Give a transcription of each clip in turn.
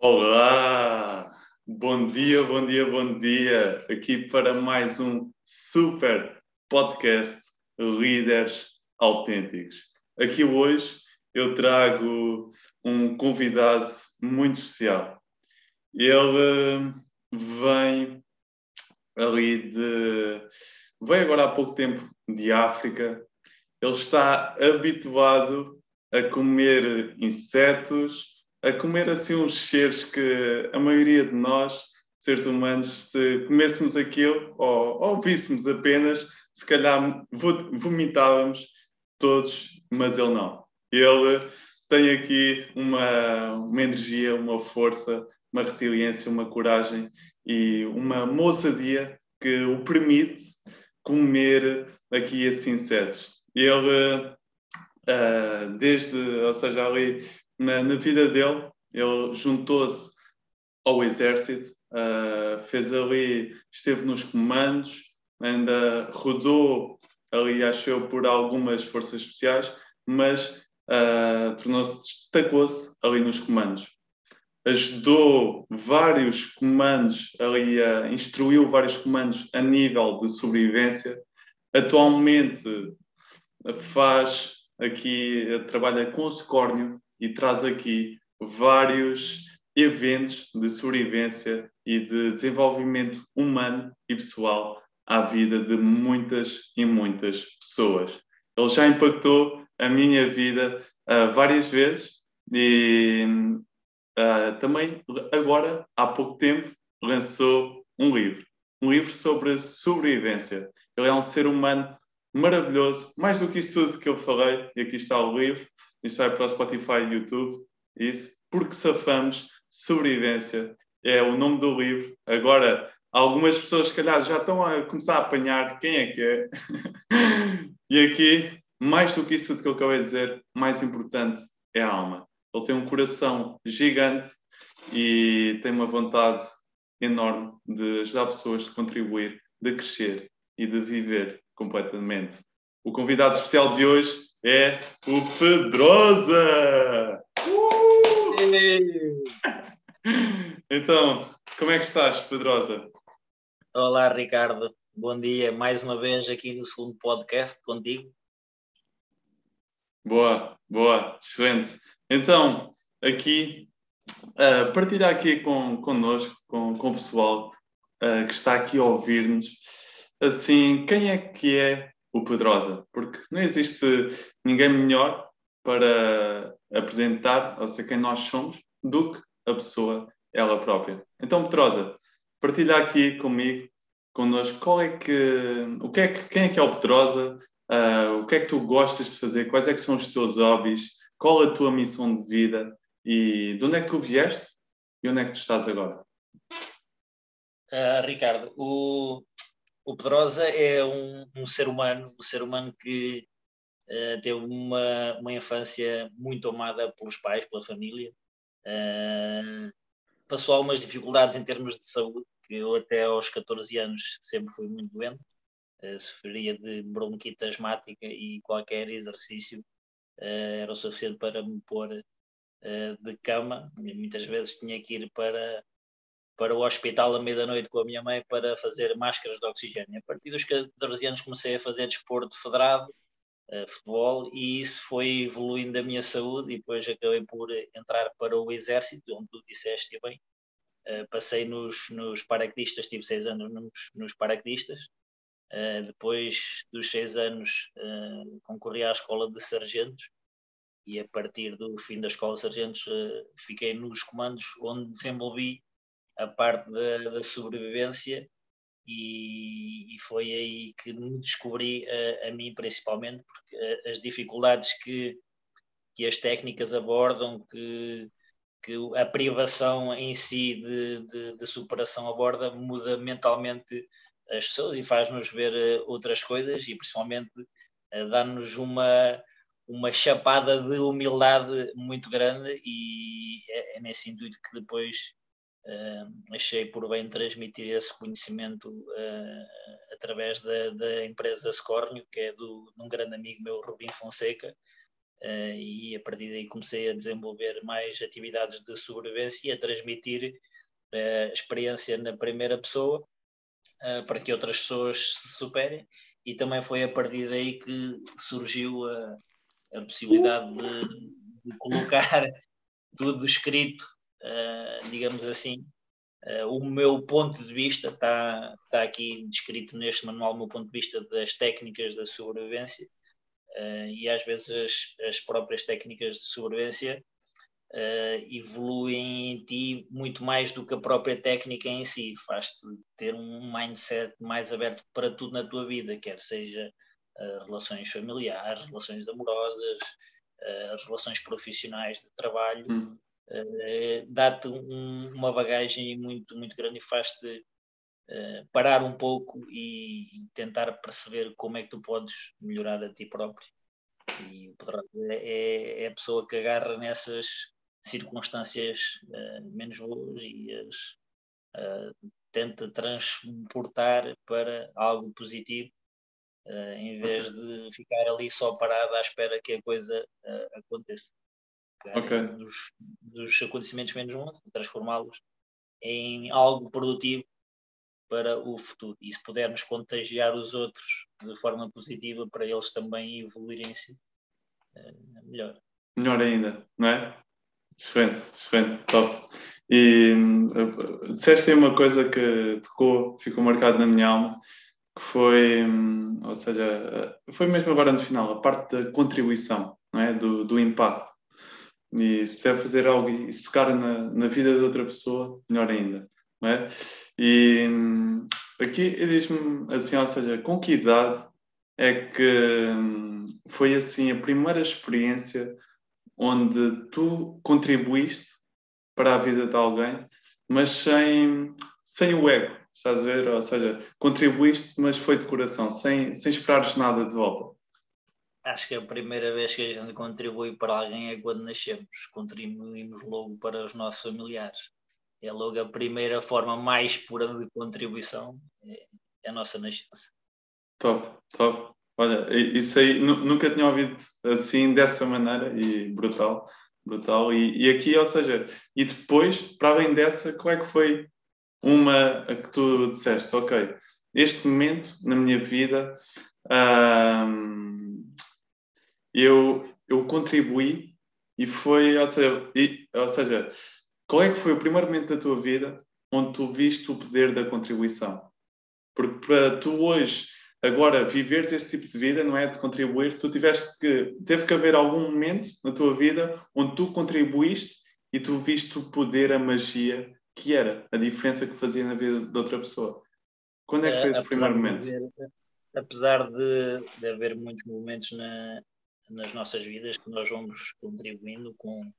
Olá! Bom dia, bom dia, bom dia! Aqui para mais um super podcast Líderes Autênticos. Aqui hoje eu trago um convidado muito especial. Ele vem ali de. vem agora há pouco tempo de África. Ele está habituado a comer insetos, a comer assim uns seres que a maioria de nós, seres humanos, se comêssemos aquilo ou, ou víssemos apenas, se calhar vomitávamos todos, mas ele não. Ele tem aqui uma, uma energia, uma força, uma resiliência, uma coragem e uma moçadia que o permite comer aqui esses insetos. Ele, uh, desde, ou seja, ali na, na vida dele, ele juntou-se ao exército, uh, fez ali, esteve nos comandos, ainda rodou ali, achou por algumas forças especiais, mas uh, tornou-se, destacou-se ali nos comandos. Ajudou vários comandos ali, uh, instruiu vários comandos a nível de sobrevivência. Atualmente faz aqui, trabalha com o Scórnio, e traz aqui vários eventos de sobrevivência e de desenvolvimento humano e pessoal à vida de muitas e muitas pessoas. Ele já impactou a minha vida uh, várias vezes e uh, também agora, há pouco tempo, lançou um livro. Um livro sobre sobrevivência. Ele é um ser humano maravilhoso, mais do que isso tudo que eu falei, e aqui está o livro, isto vai para o Spotify e YouTube, isso, porque safamos, sobrevivência, é o nome do livro. Agora, algumas pessoas, se calhar, já estão a começar a apanhar quem é que é. e aqui, mais do que isso tudo que eu acabei de dizer, mais importante é a alma. Ele tem um coração gigante e tem uma vontade enorme de ajudar pessoas, de contribuir, de crescer e de viver completamente. O convidado especial de hoje é o Pedrosa! Uh! então, como é que estás, Pedrosa? Olá, Ricardo. Bom dia, mais uma vez aqui no segundo podcast contigo. Boa, boa, excelente. Então, aqui, uh, partilhar aqui com, connosco, com, com o pessoal uh, que está aqui a ouvir-nos, assim, quem é que é o Pedrosa? Porque não existe ninguém melhor para apresentar, ou seja, quem nós somos, do que a pessoa ela própria. Então, Pedrosa, partilha aqui comigo, connosco, qual é que, o que é que, quem é que é o Pedrosa, uh, o que é que tu gostas de fazer, quais é que são os teus hobbies, qual a tua missão de vida e de onde é que tu vieste e onde é que tu estás agora? Uh, Ricardo, o, o Pedrosa é um, um, ser humano, um ser humano que uh, teve uma, uma infância muito amada pelos pais, pela família. Uh, passou algumas dificuldades em termos de saúde, que eu até aos 14 anos sempre fui muito doente. Uh, sofria de bronquite asmática e qualquer exercício era o suficiente para me pôr de cama. E muitas vezes tinha que ir para para o hospital à meia-noite com a minha mãe para fazer máscaras de oxigênio. A partir dos 14 anos comecei a fazer desporto federado, uh, futebol, e isso foi evoluindo a minha saúde e depois acabei por entrar para o exército, onde tu disseste bem. Uh, passei nos, nos paraquedistas, tive seis anos nos, nos paraquedistas. Uh, depois dos seis anos concorri à escola de sargentos e a partir do fim da escola de sargentos fiquei nos comandos onde desenvolvi a parte da, da sobrevivência e, e, foi aí que me descobri a, a, mim principalmente, porque as dificuldades que, que as técnicas abordam, que, que a privação em si de, de, de superação aborda, muda mentalmente as pessoas e faz-nos ver eh, outras coisas e principalmente eh, dá-nos uma, uma chapada de humildade muito grande e é, é nesse intuito que depois Uh, achei por bem transmitir esse conhecimento uh, através da, da, empresa Scornio, que é do, de um grande amigo meu, Rubim Fonseca, uh, e a partir daí comecei a desenvolver mais atividades de sobrevivência e a transmitir uh, experiência na primeira pessoa para que outras pessoas se superem. E também foi a partir daí que surgiu a, a possibilidade de, de, colocar tudo escrito, digamos assim, Uh, o meu ponto de vista está, está aqui descrito neste manual, o meu ponto de vista das técnicas da sobrevivência, uh, e às vezes as, as, próprias técnicas de sobrevivência evoluem em ti muito mais do que a própria técnica em si, faz-te ter um mindset mais aberto para tudo na tua vida, quer seja relações familiares, relações amorosas, relações profissionais de trabalho. Hum uh, dá-te um, uma bagagem muito, muito grande e faz-te uh, parar um pouco e, e, tentar perceber como é que tu podes melhorar a ti próprio. E o Pedro é, é a pessoa que agarra nessas circunstâncias uh, menos boas e as tenta transportar para algo positivo Uh, em vez de ficar ali só parado à espera que a coisa uh, aconteça okay. dos, dos, acontecimentos menos bons, transformá-los em algo produtivo para o futuro. E se pudermos contagiar os outros de forma positiva para eles também evoluírem-se, é melhor. Melhor ainda, não é? Excelente, excelente, top. E uh, disseste uma coisa que tocou, ficou marcado na minha alma, que foi, um, ou seja, foi mesmo agora no final, a parte da contribuição, não é? do, do impacto. E se puder fazer algo e se tocar na, na vida de outra pessoa, melhor ainda. Não é? E hum, aqui diz-me assim, ou seja, com que idade é que hum, foi assim a primeira experiência onde tu contribuíste para a vida de alguém, mas sem, sem o ego, estás a ver? Ou seja, contribuíste, mas foi de coração, sem, sem esperares nada de volta acho que a primeira vez que a gente contribui para alguém é quando nascemos. Contribuímos logo para os nossos familiares. É logo a primeira forma mais pura de contribuição, é, é a nossa nascença. Top, top. Olha, isso aí nunca tinha ouvido assim, dessa maneira, e brutal, brutal. E, e aqui, ou seja, e depois, para além dessa, qual é que foi uma a que tu disseste, ok, este momento na minha vida. Hum, eu, eu contribuí e foi, ou seja, e, ou seja, qual é que foi o primeiro momento da tua vida onde tu viste o poder da contribuição? Porque para tu hoje, agora, viveres esse tipo de vida, não é? De contribuir, tu tiveste que, teve que haver algum momento na tua vida onde tu contribuíste e tu viste o poder, a magia que era, a diferença que fazia na vida de outra pessoa. Quando é que foi esse primeiro momento? De, apesar de, de haver muitos momentos na, nas nossas vidas que nós vamos contribuindo com,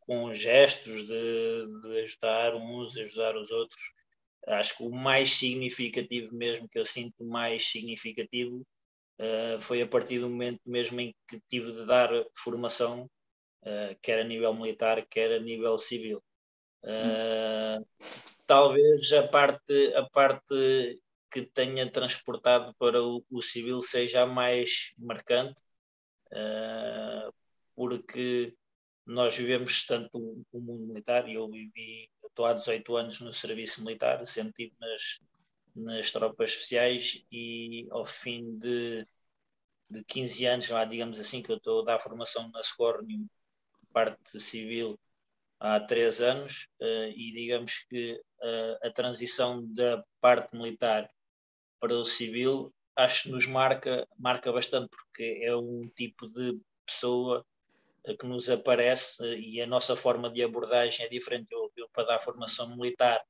com gestos de, de ajudar uns, ajudar os outros. Acho que o mais significativo mesmo, que eu sinto mais significativo, uh, foi a partir do momento mesmo em que tive de dar formação, uh, quer a nível militar, quer a nível civil. Uh, talvez a parte, a parte que tenha transportado para o, o civil seja a mais marcante, uh, porque nós vivemos tanto o mundo militar, e eu vivi, estou há 18 anos no serviço militar, sempre estive nas, nas tropas especiais e ao fim de, de 15 anos, lá, digamos assim, que eu estou a dar formação na Scornium, parte civil, há três anos, uh, e digamos que uh, a transição da parte militar para o civil acho que nos marca, marca bastante, porque é um tipo de pessoa eh, que nos aparece eh, e a nossa forma de abordagem é diferente. Eu, eu para dar formação militar,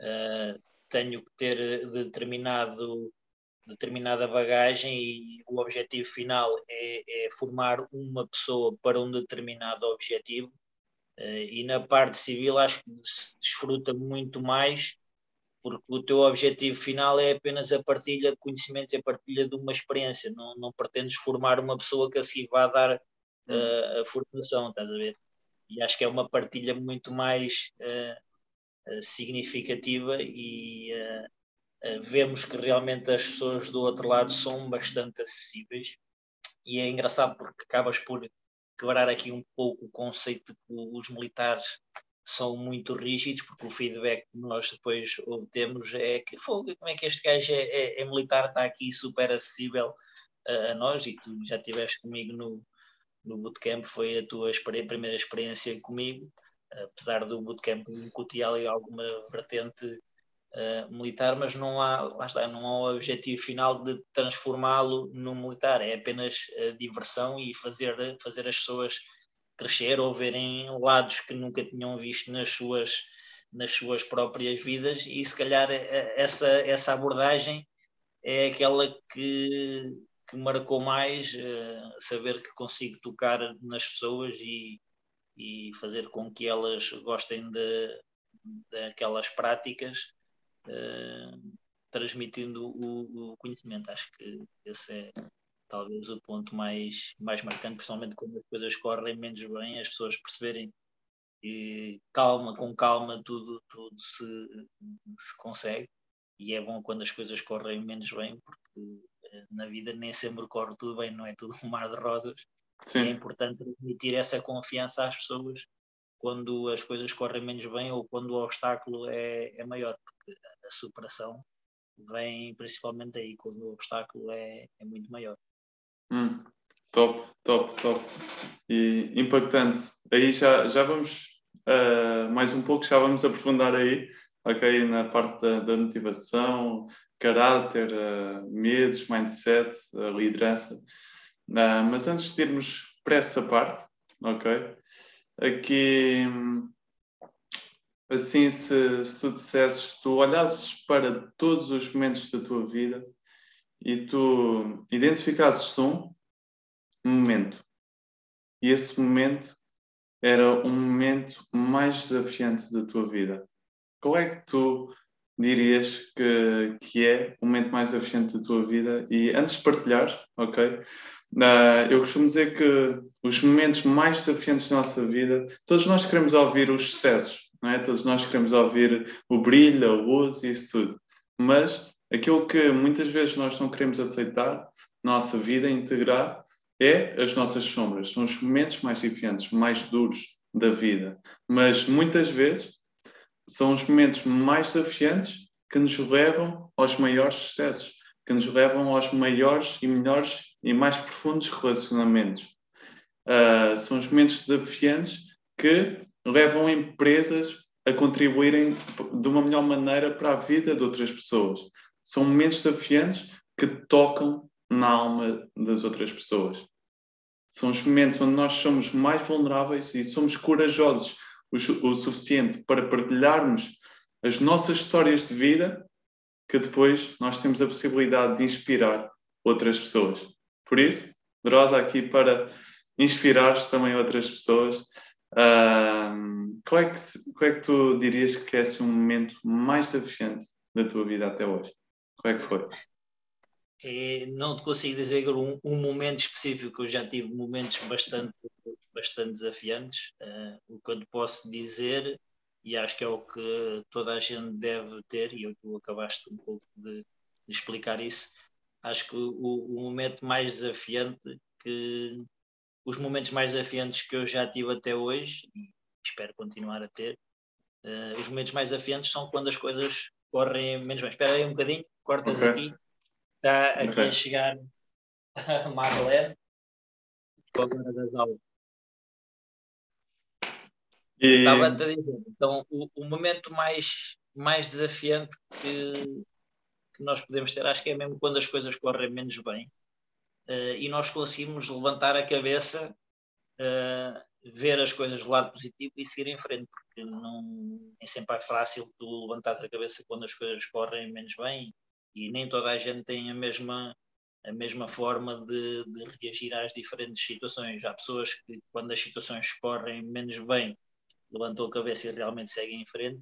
uh, tenho que ter determinado, determinada bagagem e o objetivo final é, é formar uma pessoa para um determinado objetivo. Uh, e na parte civil acho que se desfruta muito mais porque o teu objetivo final é apenas a partilha de conhecimento e a partilha de uma experiência, não, não pretendes formar uma pessoa que assim vá dar uh, a formação, estás a ver? E acho que é uma partilha muito mais uh, significativa e vemos que realmente as pessoas do outro lado são bastante acessíveis e é engraçado porque acabas por quebrar aqui um pouco o conceito de que os militares são muito rígidos, porque o feedback que nós depois obtemos é que fogo, como é que este gajo é, é, é militar, está aqui super acessível a, a, nós, e tu já estiveste comigo no, no bootcamp, foi a tua primeira experiência comigo, apesar do bootcamp incutir ali alguma vertente uh, militar, mas não há, lá está, não há o objetivo final de transformá-lo num militar, é apenas uh, diversão e fazer, fazer as pessoas crescer ou verem lados que nunca tinham visto nas suas, nas suas próprias vidas e se calhar eh, essa, essa abordagem é aquela que, que marcou mais, uh, saber que consigo tocar nas pessoas e, e fazer com que elas gostem de, daquelas práticas, transmitindo o, o, conhecimento. Acho que esse é talvez o ponto mais, mais marcante, principalmente quando as coisas correm menos bem, as pessoas perceberem que calma, com calma, tudo, tudo se, se consegue. E é bom quando as coisas correm menos bem, porque eh, na vida nem sempre corre tudo bem, não é tudo um mar de rosas. Sim. É importante transmitir essa confiança às pessoas quando as coisas correm menos bem ou quando o obstáculo é, é maior, porque a superação vem principalmente aí, quando o obstáculo é, é muito maior. Hum, top, top, top. E impactante. Aí já, já vamos uh, mais um pouco, já vamos aprofundar aí, ok? Na parte da, da motivação, caráter, uh, medos, mindset, uh, liderança. Mas antes de irmos para essa parte, ok? Aqui, assim, se, se tu dissesses, tu olhasses para todos os momentos da tua vida e tu identificasses um, momento, e esse momento era um momento mais desafiante da tua vida, qual é que tu dirias que, que é o momento mais desafiante da tua vida? E antes de partilhar, ok? Uh, eu costumo dizer que os momentos mais desafiantes da nossa vida, todos nós queremos ouvir os sucessos, não é? Todos nós queremos ouvir o brilho, a luz e isso tudo. Mas aquilo que muitas vezes nós não queremos aceitar nossa vida, integrar, é as nossas sombras. São os momentos mais desafiantes, mais duros da vida. Mas muitas vezes são os momentos mais desafiantes que nos levam aos maiores sucessos, que nos levam aos maiores e melhores e mais profundos relacionamentos. Uh, são os momentos desafiantes que levam empresas a contribuírem de uma melhor maneira para a vida de outras pessoas. São momentos desafiantes que tocam na alma das outras pessoas. São os momentos onde nós somos mais vulneráveis e somos corajosos o, o suficiente para partilharmos as nossas histórias de vida, que depois nós temos a possibilidade de inspirar outras pessoas. Por isso, Drosa aqui para inspirar também outras pessoas. Uh, qual, é que, qual é que tu dirias que é assim, um momento mais desafiante da tua vida até hoje? Qual é que foi? É, não te consigo dizer um, um, momento específico, eu já tive momentos bastante, bastante desafiantes. Uh, o que eu te posso dizer, e acho que é o que toda a gente deve ter, e tu acabaste um pouco de, de explicar isso, acho que o, o, momento mais desafiante que os momentos mais desafiantes que eu já tive até hoje e espero continuar a ter uh, os momentos mais desafiantes são quando as coisas correm menos bem espera aí um bocadinho, cortas okay. aqui está aqui okay. a chegar a Marlene agora das aulas e... estava a dizer então o, o momento mais mais desafiante que que nós podemos ter, acho que é mesmo quando as coisas correm menos bem uh, e nós conseguimos levantar a cabeça, uh, ver as coisas do lado positivo e seguir em frente, porque não é sempre fácil tu levantares a cabeça quando as coisas correm menos bem e nem toda a gente tem a mesma a mesma forma de, de reagir às diferentes situações. Há pessoas que, quando as situações correm menos bem, levantam a cabeça e realmente seguem em frente,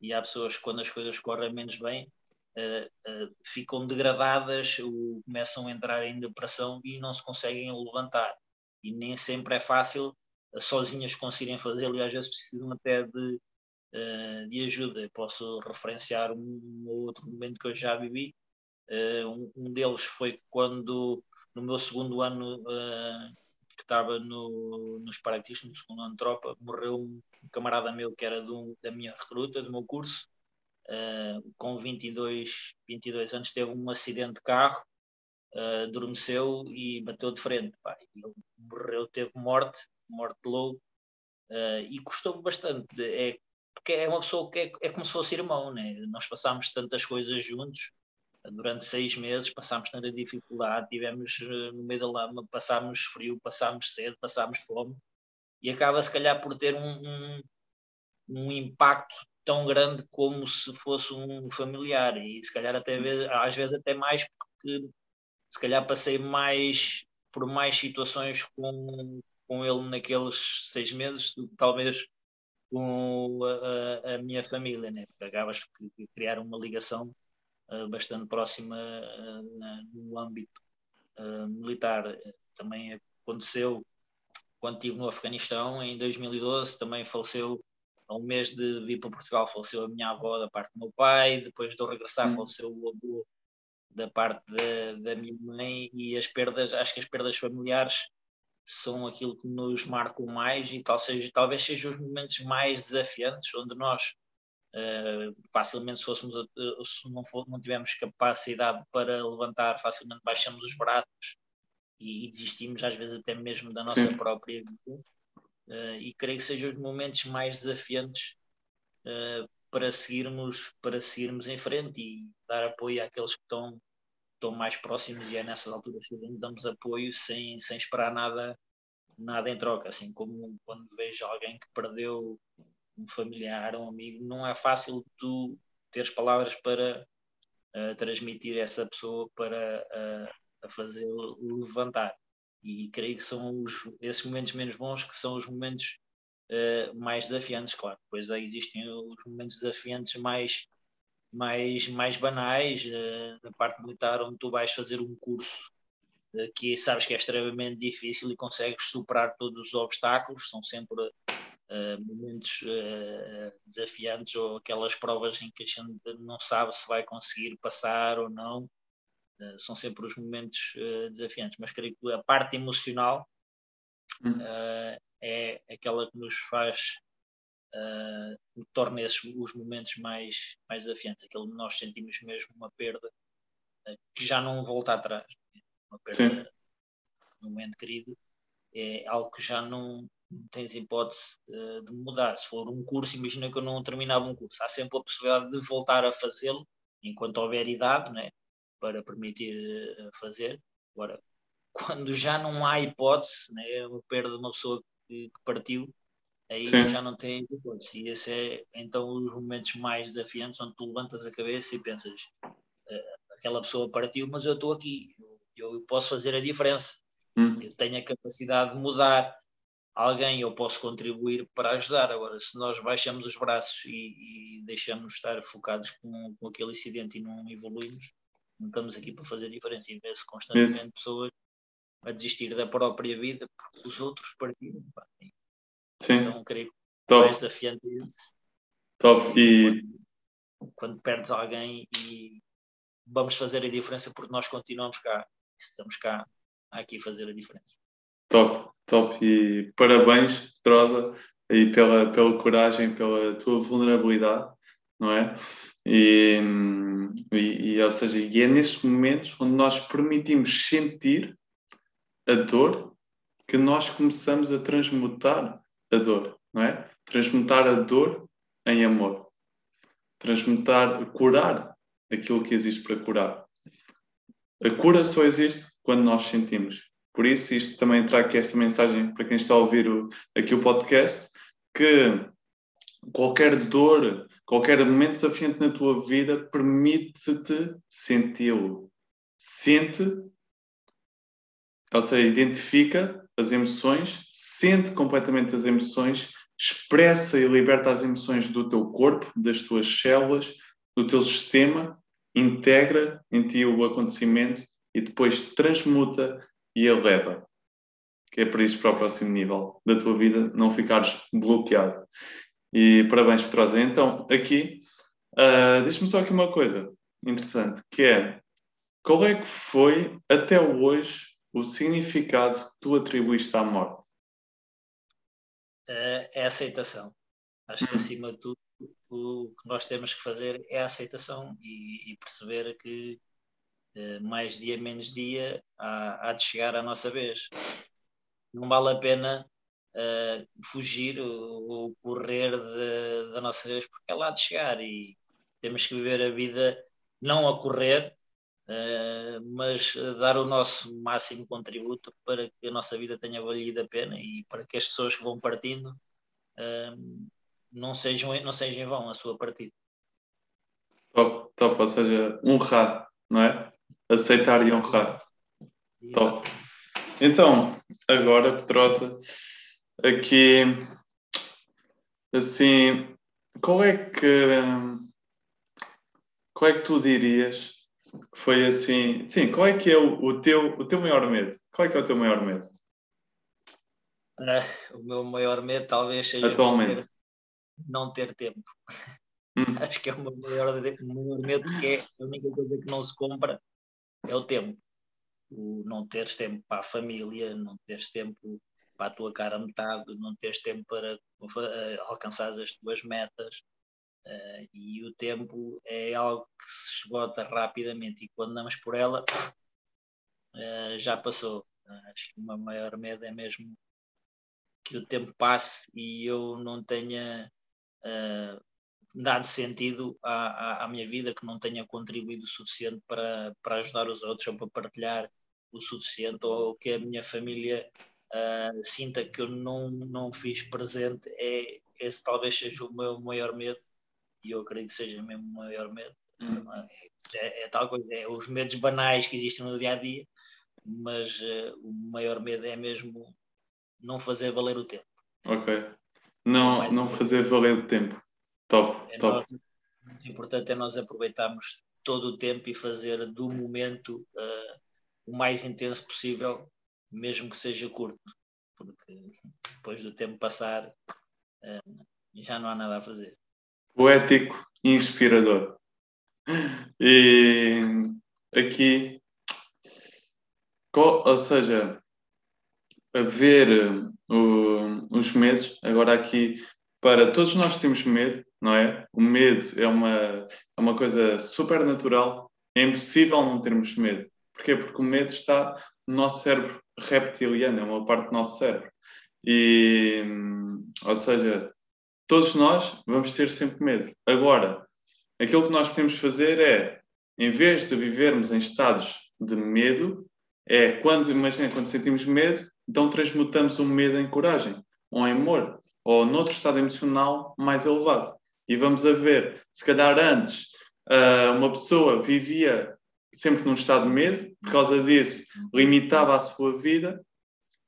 e há pessoas que, quando as coisas correm menos bem, uh, ficam degradadas, ou começam a entrar em depressão e não se conseguem levantar. E nem sempre é fácil uh, sozinhas conseguirem fazê-lo às vezes precisam até de, de ajuda. Eu posso referenciar um ou outro momento que eu já vivi. Um, um, deles foi quando no meu segundo ano uh, que estava no, nos paraquedistas, no segundo ano de tropa, morreu um camarada meu que era um, da minha recruta, do meu curso, uh, com 22, 22 anos, teve um acidente de carro, uh, adormeceu e bateu de frente. Pá, ele morreu, teve morte, morte louco, uh, e custou-me bastante. É, porque é uma pessoa que é, é como se fosse irmão, né? nós passámos tantas coisas juntos durante seis meses passámos tanta dificuldade, tivemos eh, no meio da lama, passámos frio, passámos sede, passámos fome, e acaba se calhar por ter um, um, um, impacto tão grande como se fosse um familiar, e se calhar até às vezes até mais porque se calhar passei mais por mais situações com, com ele naqueles seis meses, talvez com a, a, minha família, né? porque acabas de criar uma ligação eh, bastante próxima eh, no âmbito eh, militar. Também aconteceu quando estive no Afeganistão, em 2012, também faleceu, ao mês de vir para Portugal, faleceu a minha avó da parte do meu pai, depois de eu regressar, hum. faleceu o avô da parte da, da minha mãe, e as perdas, acho que as perdas familiares são aquilo que nos marcam mais e tal seja, talvez sejam os momentos mais desafiantes, onde nós Uh, facilmente se fôssemos uh, se não, for, não tivermos capacidade para levantar facilmente baixamos os braços e, e desistimos às vezes até mesmo da nossa Sim. própria vida uh, e creio que sejam os momentos mais desafiantes para seguirmos para seguirmos em frente e dar apoio àqueles que estão, estão mais próximos e é nessas alturas que damos apoio sem, sem esperar nada nada em troca assim como quando vejo alguém que perdeu um familiar, um amigo, não é fácil tu teres palavras para uh, transmitir essa pessoa para uh, a fazer levantar. E creio que são os, esses momentos menos bons que são os momentos uh, mais desafiantes, claro. Depois aí existem os momentos desafiantes mais, mais, mais banais, na parte militar, onde tu vais fazer um curso que sabes que é extremamente difícil e consegues superar todos os obstáculos, são sempre uh, momentos uh, desafiantes ou aquelas provas em que a gente não sabe se vai conseguir passar ou não. Uh, são sempre os momentos desafiantes, mas creio que a parte emocional hum. é aquela que nos faz uh, torna esses os momentos mais, mais desafiantes, aquele que nós sentimos mesmo uma perda que já não volta atrás. Uma perda Sim. no momento querido é algo que já não, tens hipótese uh, de mudar. Se for um curso, imagina que eu não terminava um curso, há sempre a possibilidade de voltar a fazê-lo enquanto houver idade né, para permitir uh, fazer. Agora, quando já não há hipótese, né, eu perda de uma pessoa que, que partiu, aí Sim. já não tem hipótese. E esse é então os momentos mais desafiantes onde tu levantas a cabeça e pensas: uh, aquela pessoa partiu, mas eu estou aqui, eu, eu, posso fazer a diferença. Hum. Eu tenho a capacidade de mudar, alguém eu posso contribuir para ajudar. Agora, se nós baixamos os braços e, e deixamos estar focados com, com, aquele incidente e não evoluímos, não estamos aqui para fazer diferença. E vê-se constantemente Isso. pessoas a desistir da própria vida porque os outros partiram. Sim. Então, creio que é mais desafiante isso. Top. E... Quando, quando perdes alguém e vamos fazer a diferença porque nós continuamos cá. Estamos cá aqui fazer a diferença. Top, top. E parabéns, Pedrosa, aí pela, pela coragem, pela tua vulnerabilidade, não é? E, e, e, ou seja, e é nesses momentos onde nós permitimos sentir a dor que nós começamos a transmutar a dor, não é? Transmutar a dor em amor. Transmutar, curar aquilo que existe para curar. A cura só existe quando nós sentimos. Por isso, isto também trago aqui esta mensagem para quem está a ouvir o, aqui o podcast, que qualquer dor, qualquer momento desafiante na tua vida, permite-te senti-lo. Sente, ou seja, identifica as emoções, sente completamente as emoções, expressa e liberta as emoções do teu corpo, das tuas células, do teu sistema, integra em ti o acontecimento e depois transmuta e eleva, que é para isso para o próximo nível da tua vida, não ficares bloqueado. E parabéns, Petrosa. Então, aqui, uh, diz-me só aqui uma coisa interessante, que é, qual é que foi, até hoje, o significado que tu atribuíste à morte? É a aceitação. Acho que, hum. acima de tudo, o que nós temos que fazer é a aceitação e, e perceber que uh, mais dia, menos dia, há, há, de chegar a nossa vez. Não vale a pena uh, fugir ou, ou correr da nossa vez, porque ela há de chegar e temos que viver a vida não a correr, mas dar o nosso máximo contributo para que a nossa vida tenha valido a pena e para que as pessoas que vão partindo uh, não, sejam, não sejam em vão a sua partida. Top, top, ou seja, honrar, não é? Aceitar e honrar. Top. Então, agora, Pedrosa, aqui, assim, qual é que qual é que tu dirias foi assim? Sim, qual é que é o, o, teu, o teu maior medo? Qual é que é o teu maior medo? Uh, o meu maior medo talvez seja Atualmente. Não, ter, não ter tempo. Hum. Acho que é o meu maior, maior medo, que é a única coisa que não se compra é o tempo. O não teres tempo para a família, não teres tempo para a tua cara metade, não teres tempo para uh, alcançar as tuas metas. Uh, e o tempo é algo que se esgota rapidamente e quando andamos por ela uh, já passou. Uh, acho que o meu maior medo é mesmo que o tempo passe e eu não tenha dado sentido à, à, à, minha vida, que não tenha contribuído o suficiente para, para ajudar os outros ou para partilhar o suficiente ou que a minha família sinta que eu não, não fiz presente. É, esse talvez seja o meu maior medo e eu acredito que seja mesmo o maior medo. Hum. É, é, tal coisa, é os medos banais que existem no dia a dia, mas uh, o maior medo é mesmo não fazer valer o tempo. Ok. Não, não fazer valer o tempo. Top, é top. Nós, o importante é nós aproveitarmos todo o tempo e fazer do momento uh, o mais intenso possível, mesmo que seja curto, porque depois do tempo passar uh, já não há nada a fazer poético e inspirador. E aqui, ou seja, a ver uh, os medos, agora aqui, para todos nós temos medo, não é? O medo é uma, é uma coisa super natural, é impossível não termos medo. Porquê? Porque o medo está no nosso cérebro reptiliano, é uma parte do nosso cérebro. E, ou seja, todos nós vamos ter sempre medo. Agora, aquilo que nós podemos fazer é, em vez de vivermos em estados de medo, é quando, imagina, quando sentimos medo, então transmutamos o medo em coragem, ou em amor, ou noutro estado emocional mais elevado. E vamos a ver, se calhar antes uh, uma pessoa vivia sempre num estado de medo, por causa disso limitava a sua vida,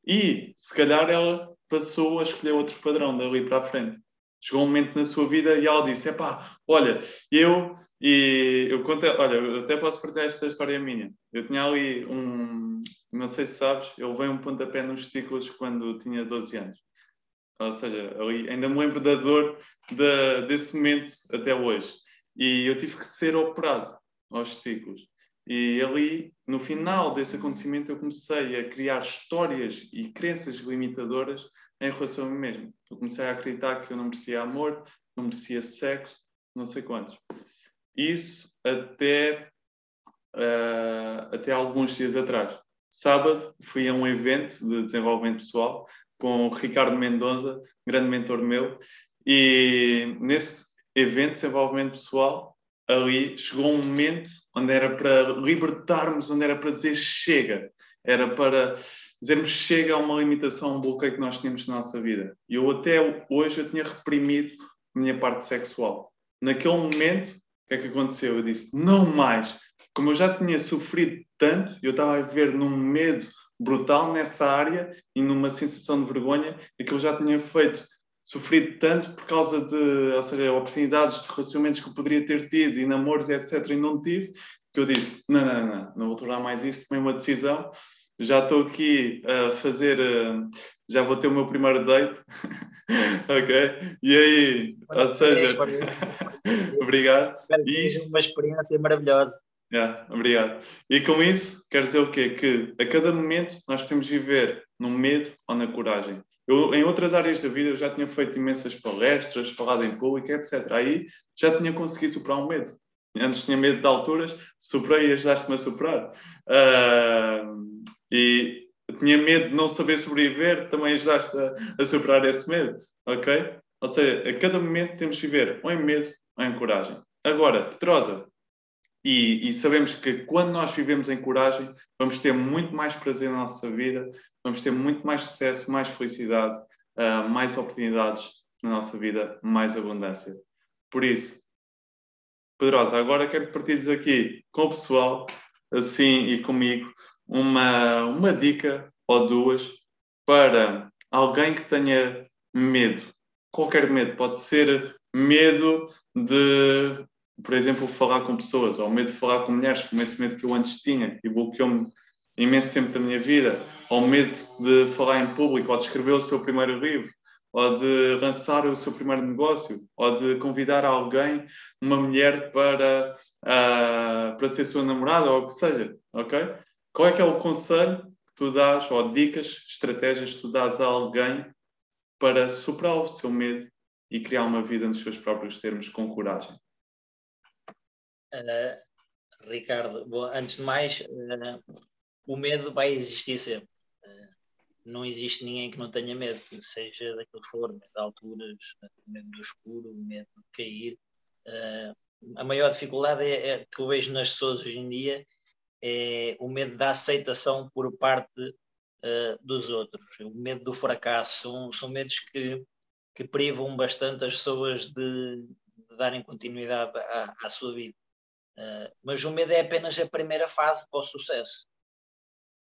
e se calhar ela passou a escolher outro padrão dali para a frente chegou um momento na sua vida e ela disse: Epá, olha, eu e eu conto, olha, eu até posso partilhar esta história minha. Eu tinha ali um, não sei se sabes, eu levei um pontapé nos testículos quando tinha 12 anos. Ou seja, ali, ainda me lembro da dor de, desse momento até hoje. E eu tive que ser operado aos testículos. E ali, no final desse acontecimento, eu comecei a criar histórias e crenças limitadoras em relação a mim mesmo. Eu comecei a acreditar que eu não merecia amor, não merecia sexo, não sei quantos. Isso até, uh, até alguns dias atrás. Sábado fui a um evento de desenvolvimento pessoal com o Ricardo Mendonça, grande mentor meu, e nesse evento de desenvolvimento pessoal, ali chegou um momento onde era para libertarmos, onde era para dizer chega, era para dizermos chega a uma limitação, um bloqueio que nós tínhamos na nossa vida. E eu até hoje eu tinha reprimido a minha parte sexual. Naquele momento, o que é que aconteceu? Eu disse, não mais. Como eu já tinha sofrido tanto, eu estava a viver num medo brutal nessa área e numa sensação de vergonha, e que eu já tinha feito, sofrido tanto por causa de, ou seja, oportunidades de relacionamentos que eu poderia ter tido e namoros, etc., e não tive, que eu disse, não, não, não, não vou tornar mais isso, tomei uma decisão já estou aqui a fazer, uh, já vou ter o meu primeiro date, ok? E aí, ou seja, obrigado. Que seja uma experiência maravilhosa. Yeah, obrigado. E com isso, quer dizer o quê? Que a cada momento nós temos de viver no medo ou na coragem. Eu, em outras áreas da vida, eu já tinha feito imensas palestras, falado em público, etc. Aí já tinha conseguido superar o medo. Antes tinha medo de alturas, superei e ajudaste-me a superar. Uh, e tinha medo de não saber sobreviver, também ajudaste a, a superar esse medo, ok? Ou seja, a cada momento temos de viver ou em medo ou em coragem. Agora, Petrosa, e, e, sabemos que quando nós vivemos em coragem, vamos ter muito mais prazer na nossa vida, vamos ter muito mais sucesso, mais felicidade, uh, mais oportunidades na nossa vida, mais abundância. Por isso, Pedrosa, agora quero que partilhes aqui com o pessoal, assim e comigo, uma, uma dica ou duas para alguém que tenha medo, qualquer medo, pode ser medo de por exemplo, falar com pessoas, ou medo de falar com mulheres, como esse medo que eu antes tinha e bloqueou-me imenso tempo da minha vida, ou medo de falar em público, ou de escrever o seu primeiro livro, ou de lançar o seu primeiro negócio, ou de convidar alguém, uma mulher, para, uh, para ser sua namorada, ou o que seja, ok? Qual é que é o conselho que tu dás, ou dicas, estratégias que tu dás a alguém para superar o seu medo e criar uma vida nos seus próprios termos com coragem? Uh, Ricardo, bom, antes de mais, uh, o medo vai existir sempre. Uh, não existe ninguém que não tenha medo, seja daquilo que for, medo de alturas, medo do escuro, medo de cair. a maior dificuldade é, é, que eu vejo nas pessoas hoje em dia é o medo da aceitação por parte dos outros, o medo do fracasso. São, são medos que, que privam bastante as pessoas de, de darem continuidade à, à sua vida. Uh, mas o medo é apenas a primeira fase para o sucesso.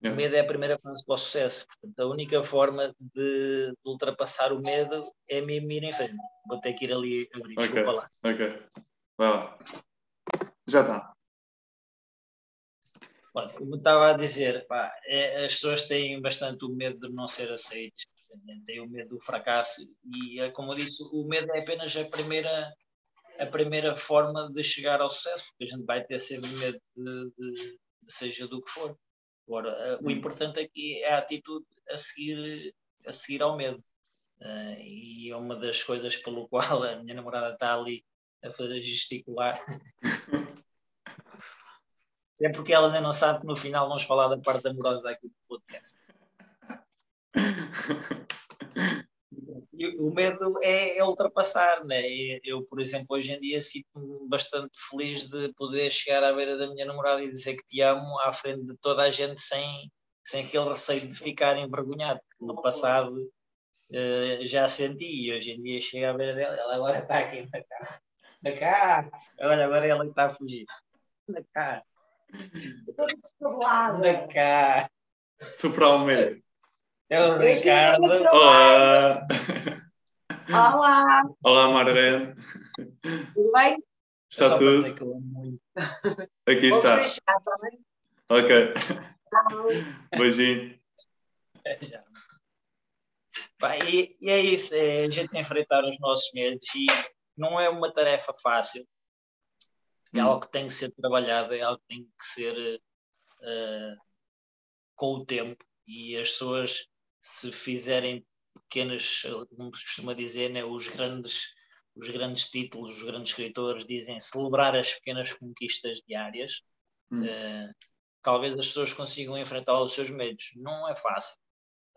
É. O medo é a primeira fase para o sucesso. Portanto, a única forma de, de ultrapassar o medo é mesmo ir em frente. Vou ter que ir ali abrir. Okay. Desculpa lá. Ok. Vai lá. Já está. Olha, como estava a dizer, pá, é, as pessoas têm bastante o medo de não ser aceites, têm o medo do fracasso, e é como eu disse, o medo é apenas a primeira, a primeira forma de chegar ao sucesso, porque a gente vai ter sempre medo de, de, de seja do que for. Agora, uh, o hum. importante aqui é a atitude a seguir, a seguir ao medo. Uh, e é uma das coisas pelo qual a minha namorada está ali a fazer gesticular. é porque ela ainda não sabe que no final vamos falar da parte amorosa aqui do podcast. o medo é, é ultrapassar, né? Eu, por exemplo, hoje em dia sinto-me bastante feliz de poder chegar à beira da minha namorada e dizer que te amo à frente de toda a gente sem, sem aquele receio de ficar envergonhado. No passado uh, já senti e hoje em dia chega à beira dela, ela agora está aqui na cá. Na cá! Olha, agora ela está a fugir. Na cá! Na cá! Superar o medo. O Ricardo. Olá. Olá. Olá, Marlene. Tudo bem? Está tudo? Aqui está. Fechar, tá ok. Beijinho. É, já. e, e, é isso, é, a gente tem que enfrentar os nossos medos e não é uma tarefa fácil. É hum. algo que tem que ser trabalhado, é algo que tem que ser uh, com o tempo e as pessoas se fizerem pequenas, como se costuma dizer, né, os grandes os grandes títulos, os grandes escritores dizem celebrar as pequenas conquistas diárias, hum. uh, talvez as pessoas consigam enfrentar os seus medos. Não é fácil.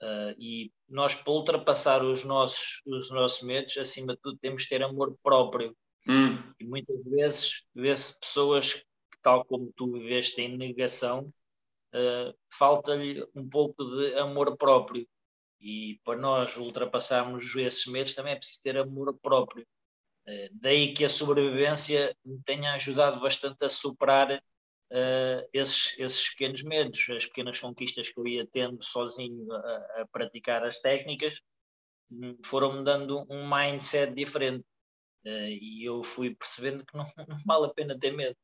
Uh, e nós, para ultrapassar os nossos, os nossos medos, acima de tudo, temos de ter amor próprio. Hum. E muitas vezes vê-se pessoas que, tal como tu viveste em negação, uh, falta-lhe um pouco de amor próprio. E para nós ultrapassarmos esses medos também é preciso ter amor próprio. Eh, daí que a sobrevivência me tenha ajudado bastante a superar uh, esses, esses pequenos medos, as pequenas conquistas que eu ia tendo sozinho a, a praticar as técnicas, hum, foram-me dando um mindset diferente. Uh, e eu fui percebendo que não, não, vale a pena ter medo.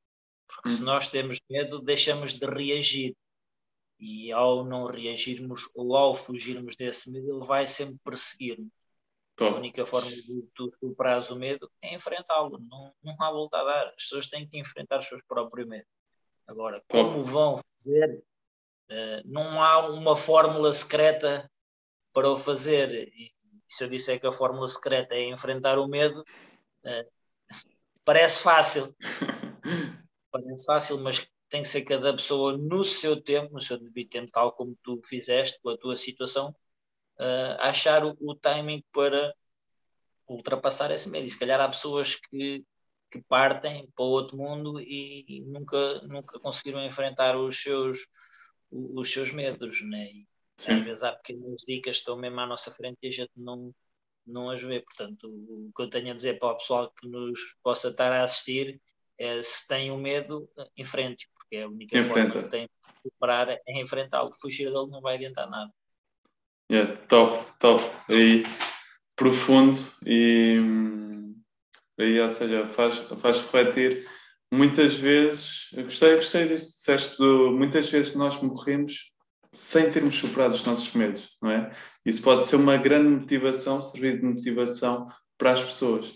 Porque se uhum. nós temos medo, deixamos de reagir e ao não reagirmos ou ao fugirmos desse medo, ele vai sempre perseguir-nos. A única forma de tu superares o medo é enfrentá-lo, não, não há volta a dar. As pessoas têm que enfrentar os seus próprios medos. Agora, como vão fazer, uh, não há uma fórmula secreta para o fazer. E se eu disser que a fórmula secreta é enfrentar o medo, uh, parece fácil. parece fácil, mas tem que ser cada pessoa no seu tempo, no seu devido tempo, tal como tu fizeste, com a tua situação, uh, achar o, o timing para ultrapassar esse medo. E se calhar há pessoas que, que partem para outro mundo e, e nunca, nunca conseguiram enfrentar os seus, os seus medos, né? E, às vezes há pequenas dicas que estão mesmo à nossa frente e a gente não, não as vê. Portanto, o, que eu tenho a dizer para o pessoal que nos possa estar a assistir é se tem o um medo, enfrente, porque é a única Enfrenta. forma que tem de superar é enfrentá-lo. Fugir dele não vai adiantar nada. Yeah, top, top. E profundo e aí, ou seja, faz, faz refletir. Muitas vezes, eu gostei, gostei disso, disseste, do, muitas vezes nós morremos sem termos superado os nossos medos, não é? Isso pode ser uma grande motivação, servir de motivação para as pessoas.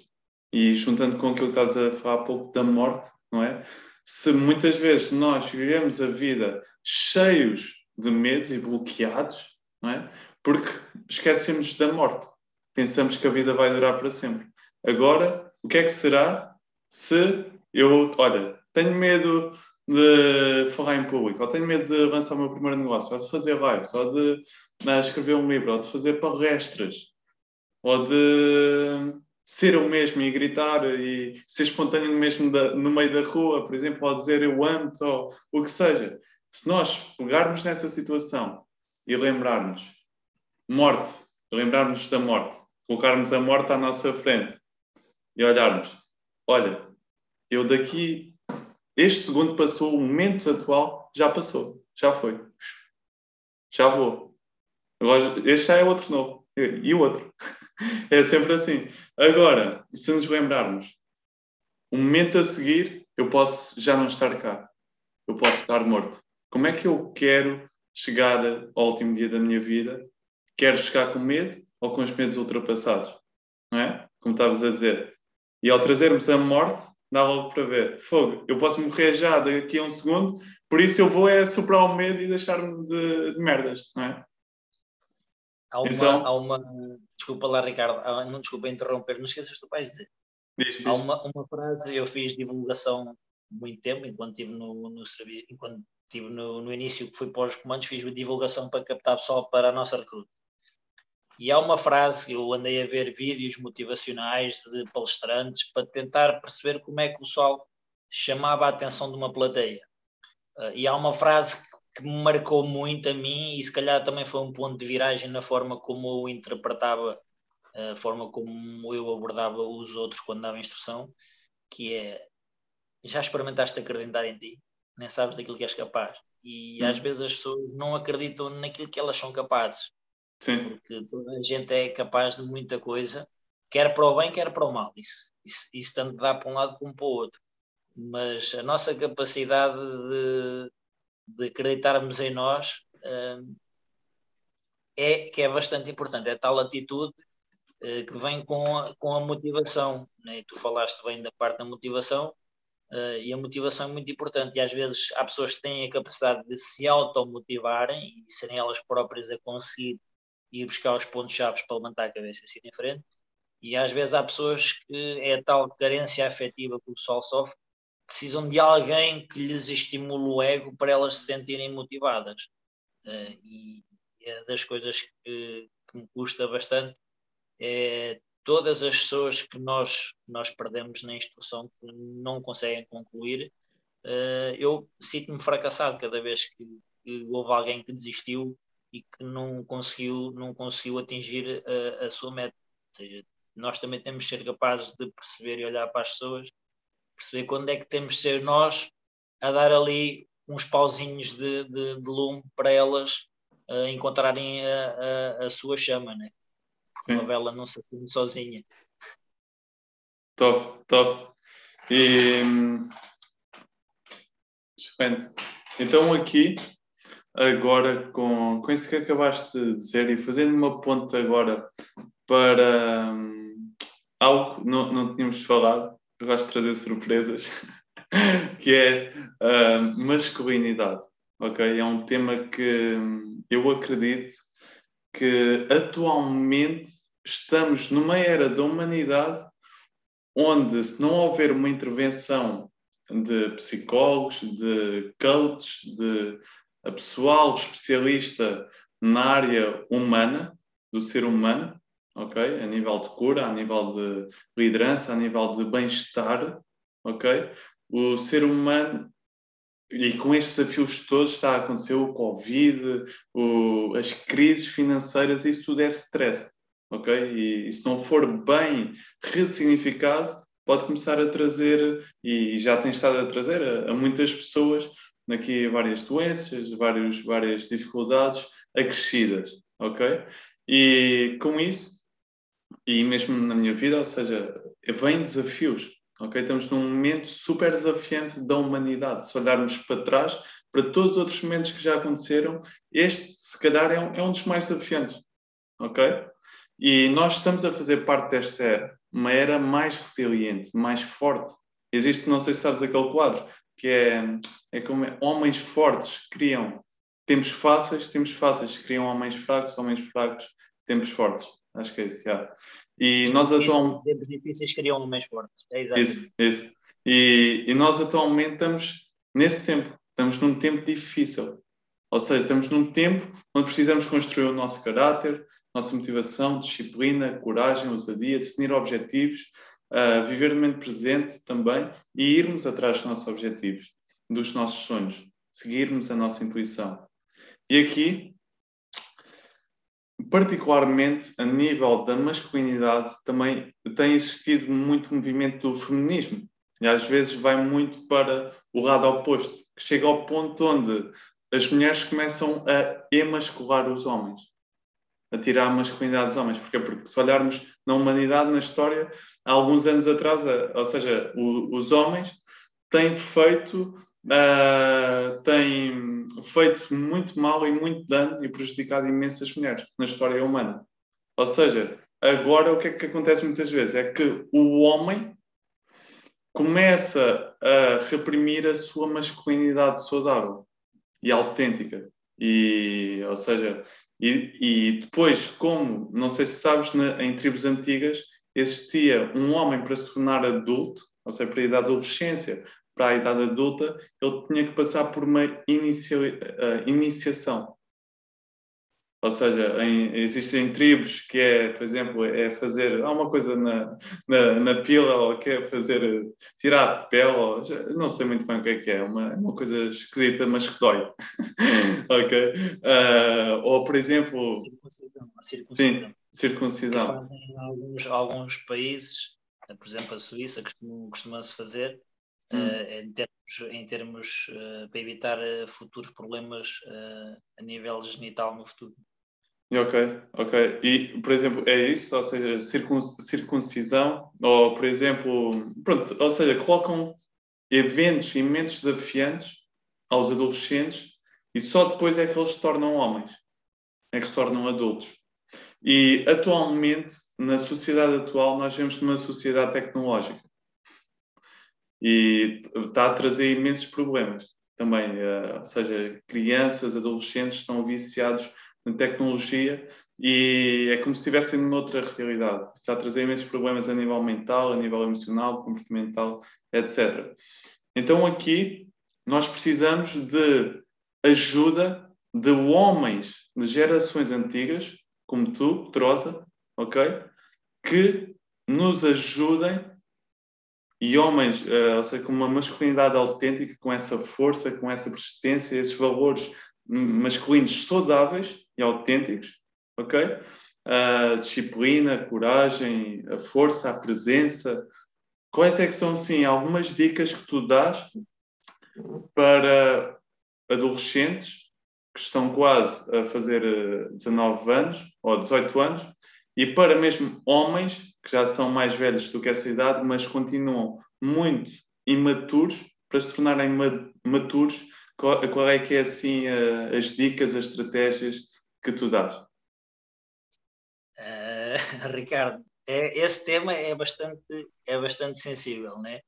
E juntando com aquilo que estás a falar há pouco da morte, não é? Se muitas vezes nós vivemos a vida cheios de medos e bloqueados, não é? Porque esquecemos da morte pensamos que a vida vai durar para sempre. Agora, o que é que será se eu, olha, tenho medo de falar em público, ou tenho medo de lançar o meu primeiro negócio, ou de fazer lives, ou de né, escrever um livro, ou de fazer palestras, ou de ser eu mesmo e gritar e ser espontâneo mesmo da, no meio da rua, por exemplo, ou dizer eu amo-te, ou o que seja. Se nós pegarmos nessa situação e lembrarmos morte, lembrarmos da morte, colocarmos a morte à nossa frente e olharmos: olha, eu daqui, este segundo passou, o momento atual já passou, já foi, já vou. Agora, este já é outro novo. E o outro? É sempre assim. Agora, se nos lembrarmos, o momento a seguir, eu posso já não estar cá. Eu posso estar morto. Como é que eu quero chegar ao último dia da minha vida? Quero chegar com medo ou com os medos ultrapassados, não é? Como estavas a dizer. E ao trazermos a morte, dá logo para ver. Fogo, eu posso morrer já daqui a um segundo, por isso eu vou é superar o medo e deixar-me de, de, merdas, não é? Há uma, então, há uma, desculpa lá, Ricardo, há, não desculpa interromper, não esqueças do pai dizer. Diz, diz. Há uma, uma frase, eu fiz divulgação muito tempo, enquanto estive no, no serviço, enquanto estive no, no início que fui para os comandos, fiz divulgação para captar pessoal para a nossa recruta. E há uma frase, eu andei a ver vídeos motivacionais de palestrantes para tentar perceber como é que o pessoal chamava a atenção de uma plateia. Uh, e há uma frase que me marcou muito a mim e se calhar também foi um ponto de viragem na forma como eu interpretava, a forma como eu abordava os outros quando dava instrução, que é já experimentaste acreditar em ti, nem sabes daquilo que és capaz. E às hum. vezes as pessoas não acreditam naquilo que elas são capazes. Sim. Porque toda a gente é capaz de muita coisa, quer para o bem, quer para o mal. Isso, isso, isso tanto dá para um lado como para o outro. Mas a nossa capacidade de, de acreditarmos em nós hum, é que é bastante importante. É tal atitude uh, que vem com a, com a motivação. Né? Tu falaste bem da parte da motivação. Uh, e a motivação é muito importante e às vezes há pessoas que têm a capacidade de se automotivarem e serem elas próprias a conseguir ir buscar os pontos-chave para levantar a cabeça assim em frente. E às vezes há pessoas que é tal carência afetiva que o pessoal sofre, precisam de alguém que lhes estimule o ego para elas se sentirem motivadas. Uh, e é das coisas que, que, me custa bastante é todas as pessoas que nós, nós perdemos na instrução que não conseguem concluir. Uh, eu sinto-me fracassado cada vez que, que houve alguém que desistiu e que não conseguiu, não conseguiu atingir a, a sua meta. Ou seja, nós também temos de ser capazes de perceber e olhar para as pessoas, perceber quando é que temos de ser nós a dar ali uns pauzinhos de, de, de lume para elas uh, encontrarem a, a, a, sua chama, né? porque uma vela não se acende sozinha. Top, top. E, excelente. Então aqui agora com, com isso que acabaste de dizer e fazendo uma ponte agora para um, algo que não, não tínhamos falado, eu gosto de trazer surpresas. que é a masculinidade. Ok? É um tema que eu acredito que atualmente estamos numa era da humanidade onde, se não houver uma intervenção de psicólogos, de coaches, de pessoal especialista na área humana, do ser humano, ok? A nível de cura, a nível de liderança, a nível de bem-estar, ok? O ser humano e com estes desafios todos está a acontecer o Covid, o, as crises financeiras, isso tudo é stress, ok? E, e, se não for bem ressignificado, pode começar a trazer, e já tem estado a trazer a, a muitas pessoas aqui várias doenças, vários, várias dificuldades acrescidas, ok? E com isso, e mesmo na minha vida, ou seja, vem desafios, ok? Estamos num momento super desafiante da humanidade. Se olharmos para trás, para todos os outros momentos que já aconteceram, este, se calhar, é um, é um dos mais desafiantes, ok? E nós estamos a fazer parte desta era, uma era mais resiliente, mais forte. Existe, não sei se sabes aquele quadro, que é, é como é, homens fortes criam tempos fáceis, tempos fáceis criam homens fracos, homens fracos, tempos fortes. Acho que é isso, já. E Sim, nós atualmente. Tempos difíceis criam homens fortes. É exatamente. Isso, isso. E, e nós atualmente estamos nesse tempo, estamos num tempo difícil. Ou seja, estamos num tempo onde precisamos construir o nosso caráter, nossa motivação, disciplina, coragem, ousadia, definir objetivos, uh, viver no momento presente também e irmos atrás dos nossos objetivos, dos nossos sonhos, seguirmos a nossa intuição. E aqui, particularmente a nível da masculinidade, também tem existido muito movimento do feminismo. E às vezes vai muito para o lado oposto, que chega ao ponto onde as mulheres começam a emascular os homens a tirar a masculinidade dos homens. Porquê? Porque se olharmos na humanidade, na história, há alguns anos atrás, ou seja, o, os homens têm feito, uh, têm feito muito mal e muito dano e prejudicado imensas mulheres na história humana. Ou seja, agora o que é que acontece muitas vezes? É que o homem começa a reprimir a sua masculinidade saudável e autêntica. E, ou seja, e, e depois, como, não sei se sabes, na, em tribos antigas existia um homem para se tornar adulto, ou seja, para idade da adolescência, para a idade adulta, ele tinha que passar por uma inicia, uh, iniciação. Ou seja, em, existem tribos que é, por exemplo, é fazer há uma coisa na, na, na pila ou que é fazer tirar a pele, ou, não sei muito bem o que é que é, uma, uma coisa esquisita, mas que dói. ok? Uh, ou, por exemplo. Circuncisão. circuncisão. Sim, circuncisão. Que fazem em alguns, alguns países, por exemplo, a Suíça, costuma-se fazer. Hum. Uh, em termos, em termos uh, para evitar futuros problemas a nível genital no futuro. Ok, ok. E, por exemplo, é isso? Ou seja, circun circuncisão? Ou, por exemplo, pronto, ou seja, colocam eventos imensos desafiantes aos adolescentes e só depois é que eles se tornam homens, é que se tornam adultos. E atualmente, na sociedade atual, nós vemos uma sociedade tecnológica e está a trazer imensos problemas também. Eh, ou seja, crianças, adolescentes estão viciados na tecnologia e é como se estivessem noutra realidade. Está a trazer imensos problemas a nível mental, a nível emocional, comportamental, etc. Então aqui nós precisamos de ajuda de homens de gerações antigas, como tu, Petrosa, ok? Que nos ajudem e homens, uh, ou seja, com uma masculinidade autêntica, com essa força, com essa persistência, esses valores masculinos saudáveis e autênticos, ok? A disciplina, coragem, a força, a presença. Quais é que são, sim, algumas dicas que tu dás para adolescentes que estão quase a fazer 19 eh, anos ou 18 anos e para mesmo homens que já são mais velhos do que essa idade, mas continuam muito imaturos para se tornarem maturos qual, qual é que é assim as dicas, as estratégias que tu dás? Uh, Ricardo, é, esse tema é bastante, é bastante sensível, né?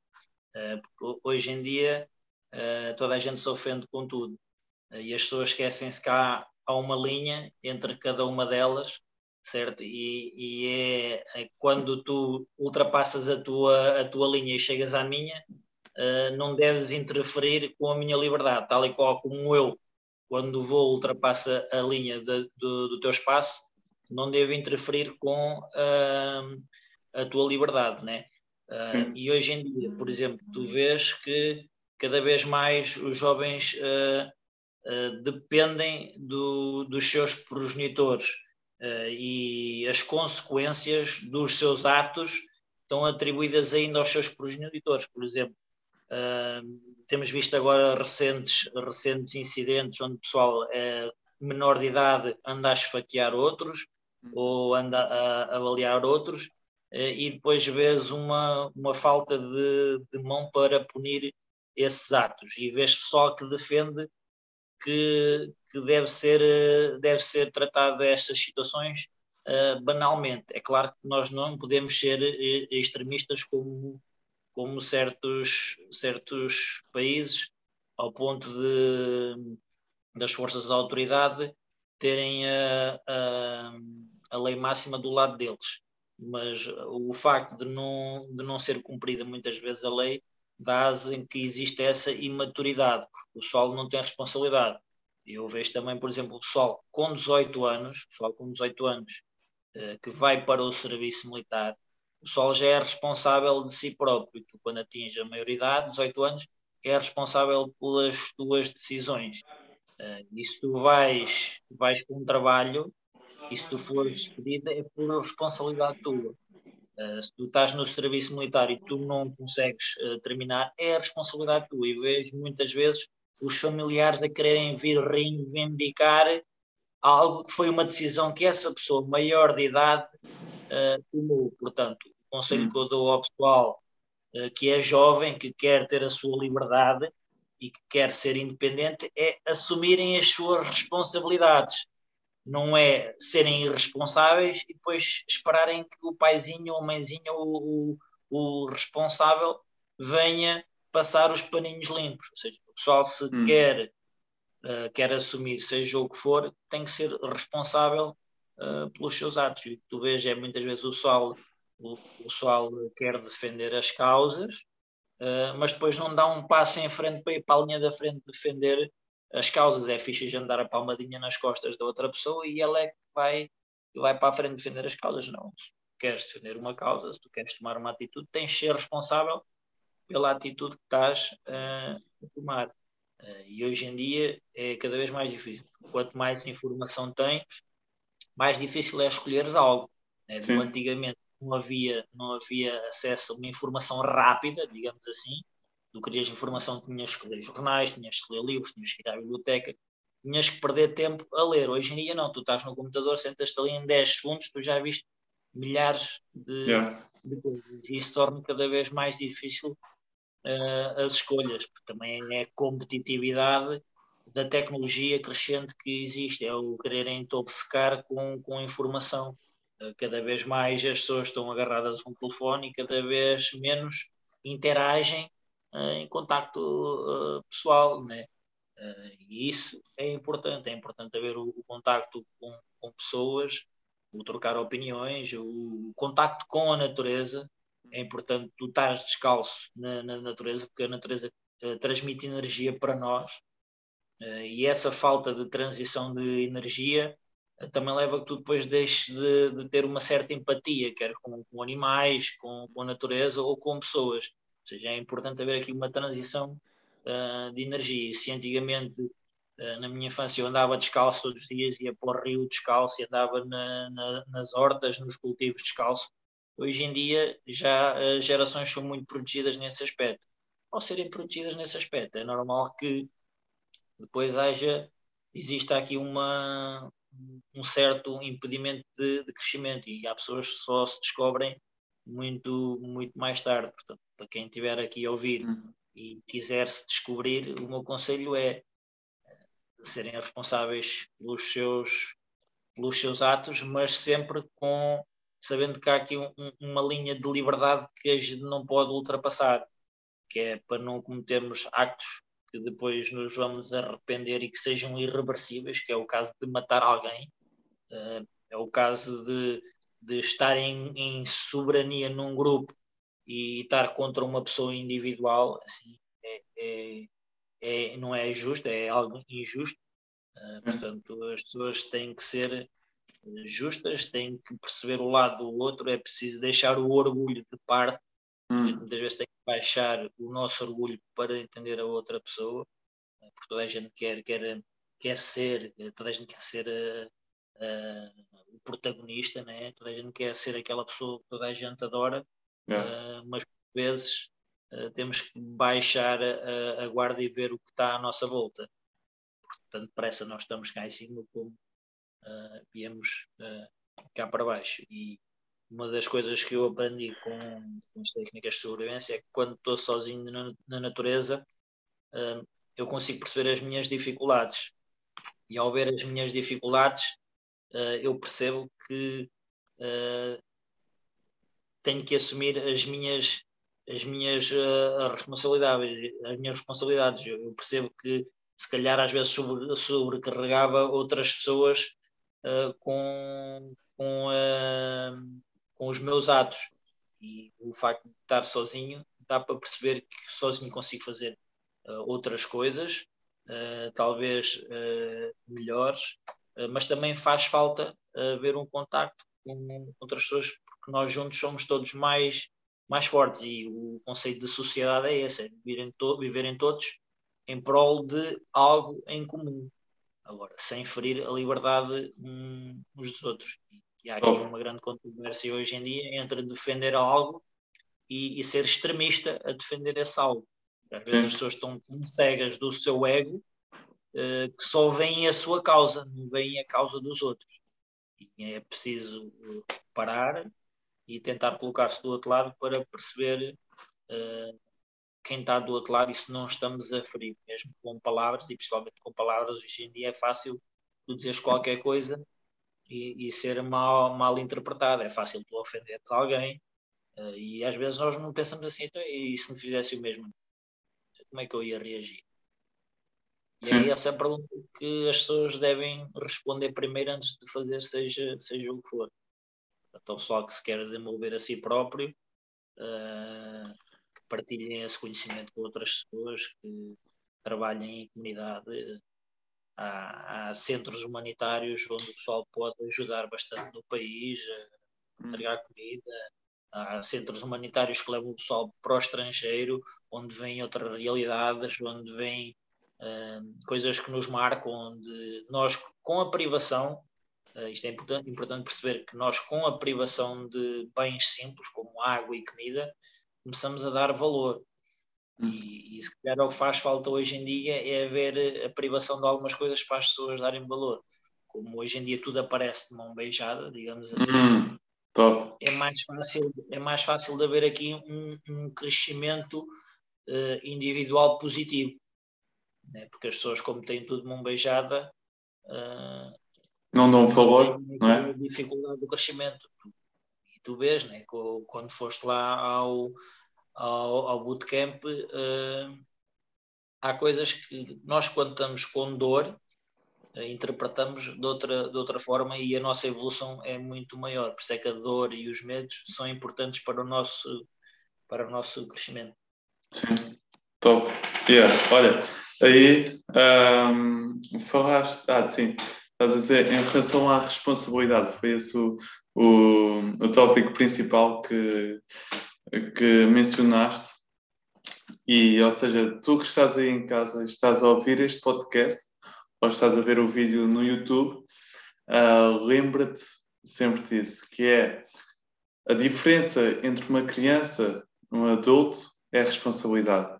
Uh, porque hoje em dia uh, toda a gente se ofende com tudo. e as pessoas esquecem-se que há, há, uma linha entre cada uma delas, certo? E, e é, é, quando tu ultrapassas a tua, a tua linha e chegas à minha, não deves interferir com a minha liberdade, tal e qual como eu, quando vou ultrapassa a linha de, do, do teu espaço, não devo interferir com uh, a tua liberdade, né? Uh, e hoje em dia, por exemplo, tu vês que cada vez mais os jovens uh, dependem do, dos seus progenitores e as consequências dos seus atos estão atribuídas ainda aos seus progenitores. Por exemplo, temos visto agora recentes, recentes incidentes onde o pessoal é menor de idade anda a esfaquear outros, ou anda a avaliar outros, eh, e depois vês uma, uma falta de, de mão para punir esses atos, e vês pessoal que defende que, que deve, ser, eh, deve ser tratado estas situações uh, banalmente. É claro que nós não podemos ser extremistas como, como certos, certos países, ao ponto de das forças da autoridade terem a, a a lei máxima do lado deles. Mas o facto de não, de não ser cumprida muitas vezes a lei dá em que existe essa imaturidade, porque o pessoal não tem responsabilidade. Eu vejo também, por exemplo, o pessoal com 18 anos, pessoal com 18 anos, eh, que vai para o serviço militar, o pessoal já é responsável de si próprio. Tu, quando atinge a maioridade, 18 anos, é responsável pelas tuas decisões. Uh, e se tu vais, vais para um trabalho, e se tu fores despedida é por responsabilidade tua. Uh, se tu estás no serviço militar e tu não consegues uh, terminar, é a responsabilidade tua. E vejo muitas vezes os familiares a quererem vir reivindicar algo que foi uma decisão que essa pessoa maior de idade uh, tomou. Portanto, o conselho hum. que eu dou ao pessoal que é jovem, que quer ter a sua liberdade e que quer ser independente, é assumirem as suas responsabilidades não é serem irresponsáveis e depois esperarem que o paizinho ou a mãezinha ou o, o, responsável venha passar os paninhos limpos. Ou seja, o pessoal se hum. quer, uh, quer assumir, seja o que for, tem que ser responsável uh, pelos seus atos. E o que tu vês é muitas vezes o pessoal, o, o pessoal quer defender as causas, uh, mas depois não dá um passo em frente para ir para a linha da frente defender as causas, é fixe de andar a palmadinha nas costas da outra pessoa e ela é que vai, vai para a frente defender as causas. Não, se queres defender uma causa, se tu queres tomar uma atitude, tens de ser responsável pela atitude que estás uh, a tomar. Uh, e hoje em dia é cada vez mais difícil. Quanto mais informação tens, mais difícil é escolheres algo. Né? Antigamente não havia, não havia acesso a uma informação rápida, digamos assim, tu querias informação, tinhas que ler jornais, tinhas que ler livros, tinhas que ir à biblioteca, tinhas que perder tempo a ler. Hoje em dia não, tu estás no computador, sentas-te ali em 10 segundos, tu já viste milhares de, yeah. de coisas. E isso torna cada vez mais difícil uh, as escolhas, porque também é a competitividade da tecnologia crescente que existe, é o quererem obcecar com, com informação. Uh, cada vez mais as pessoas estão agarradas a um telefone e cada vez menos interagem em contacto uh, pessoal, né? Uh, e isso é importante, é importante haver o, o contacto com, com, pessoas, o trocar opiniões, o, contacto com a natureza. É importante tu estar descalço na, na natureza, porque a natureza transmite energia para nós. e essa falta de transição de energia também leva a que tu depois deixes de, de ter uma certa empatia, quer com, com animais, com, com, a natureza ou com pessoas seja, é importante haver aqui uma transição uh, de energia. Se antigamente, uh, na minha infância, eu andava descalço todos os dias, ia para o rio descalço andava na, na, nas hortas, nos cultivos descalço, hoje em dia já as gerações são muito protegidas nesse aspecto. Ao serem protegidas nesse aspecto, é normal que depois haja, exista aqui uma, um certo impedimento de, de, crescimento e há pessoas que só se descobrem muito, muito mais tarde. Portanto, para quem estiver aqui a ouvir uhum. e quiser se descobrir, o meu conselho é eh, serem responsáveis pelos seus, pelos seus atos, mas sempre com sabendo que há aqui um, uma linha de liberdade que a gente não pode ultrapassar. que é para não cometermos actos que depois nos vamos arrepender e que sejam irreversíveis, que é o caso de matar alguém, uh, é o caso de, de estar em, em, soberania num grupo e estar contra uma pessoa individual, assim, é, é, é não é justo, é algo injusto. Uh, portanto, as pessoas têm que ser justas, têm que perceber o lado do outro, é preciso deixar o orgulho de parte Hum. Muitas vezes tem que baixar o nosso orgulho para entender a outra pessoa, eh, porque toda a gente quer, quer, quer ser, eh, toda a gente quer ser uh, uh, o protagonista, né? toda a gente quer ser aquela pessoa que toda a gente adora, yeah. uh, mas por vezes temos que baixar a, a, guarda e ver o que está à nossa volta. Portanto, depressa nós estamos cá em cima como viemos cá para baixo. E, uma das coisas que eu aprendi com, com as técnicas de sobrevivência é que quando estou sozinho na, na natureza, uh, eu consigo perceber as minhas dificuldades. E ao ver as minhas dificuldades, uh, eu percebo que uh, tenho que assumir as minhas as minhas responsabilidades as minhas responsabilidades eu percebo que se calhar às vezes sobre, sobrecarregava outras pessoas com, com com os meus atos. E o facto de estar sozinho dá para perceber que sozinho consigo fazer uh, outras coisas, uh, talvez uh, melhores, mas também faz falta ver um contacto com outras pessoas, porque nós juntos somos todos mais, mais fortes. E o conceito de sociedade é esse: é viverem, to viverem todos em prol de algo em comum. Agora, sem ferir a liberdade uns dos outros. E há aqui uma grande controvérsia hoje em dia entre defender algo e, e ser extremista a defender esse algo. Às vezes Sim. as pessoas estão tão cegas do seu ego que só veem a sua causa, não veem a causa dos outros. E é preciso parar e tentar colocar-se do outro lado para perceber uh, quem está do outro lado e se não estamos a ferir, mesmo com palavras, e principalmente com palavras, hoje em dia é fácil tu dizeres qualquer coisa e, e ser mal, mal interpretado. É fácil tu ofender alguém uh, e às vezes nós não pensamos assim, então, e se me fizesse o mesmo, como é que eu ia reagir? E Sim. é essa a pergunta que as pessoas devem responder primeiro antes de fazer, seja, seja o que for. Então, o pessoal que se quer desenvolver a si próprio, uh, que partilhem esse conhecimento com outras pessoas, que trabalhem em comunidade, há, há, centros humanitários onde o pessoal pode ajudar bastante no país, a entregar comida. Há centros humanitários que levam o pessoal para o estrangeiro, onde vêm outras realidades, onde vêm coisas que nos marcam, onde nós, com a privação, uh, isto é importante, importante perceber que nós, com a privação de bens simples, como água e comida, começamos a dar valor. Hum. E, e se calhar o que faz falta hoje em dia é ver a privação de algumas coisas para as pessoas darem valor. Como hoje em dia tudo aparece de mão beijada, digamos assim. Hum, top. É mais fácil, é mais fácil de haver aqui um, um crescimento uh, individual positivo. Né? Porque as pessoas, como têm tudo mão beijada, uh, não dão favor, não é? dificuldade do crescimento. E tu vês, né? quando foste lá ao ao, ao bootcamp, uh, há coisas que nós, quando estamos com dor, uh, interpretamos de outra, de outra forma e a nossa evolução é muito maior. Por isso é que a dor e os medos são importantes para o nosso, para o nosso crescimento. Sim, top. Yeah. Olha, aí um, falaste, ah, sim, estás a dizer, em relação à responsabilidade, foi esse o, o, o tópico principal que, que mencionaste. E, ou seja, tu que estás aí em casa, estás a ouvir este podcast ou estás a ver o vídeo no YouTube, uh, lembra-te sempre disso, que é a diferença entre uma criança e um adulto é a responsabilidade.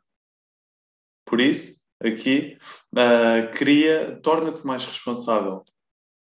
Por isso, aqui, uh, cria, torna-te mais responsável.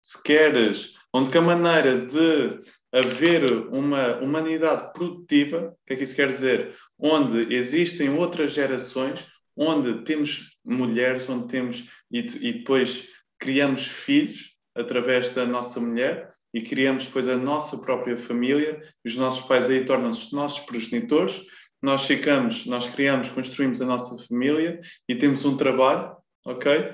Se queres, onde que a maneira de haver uma humanidade produtiva, o que é que isso quer dizer? Onde existem outras gerações, onde temos mulheres, onde temos e, e depois criamos filhos através da nossa mulher e criamos depois a nossa própria família, os nossos pais aí tornam-se nossos progenitores nós ficamos, nós criamos, construímos a nossa família e temos um trabalho, ok?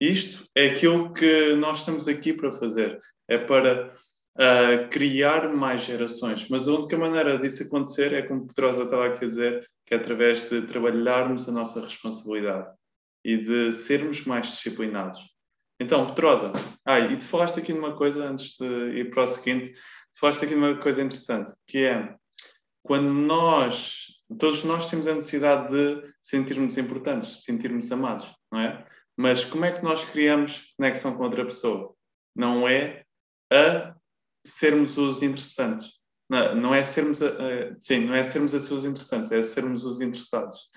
Isto é aquilo que nós estamos aqui para fazer, é para uh, criar mais gerações. Mas a única maneira disso acontecer é, como Pedrosa estava a dizer, que é através de trabalharmos a nossa responsabilidade e de sermos mais disciplinados. Então, Pedrosa, ah, e tu falaste aqui numa coisa, antes de ir para o seguinte, falaste aqui numa coisa interessante, que é quando nós, todos nós temos a necessidade de sentirmos importantes, sentirmos amados, não é? Mas como é que nós criamos conexão com outra pessoa? Não é a sermos os interessantes. Não, não é sermos a, a, sim, não é sermos as pessoas interessantes, é sermos os interessados.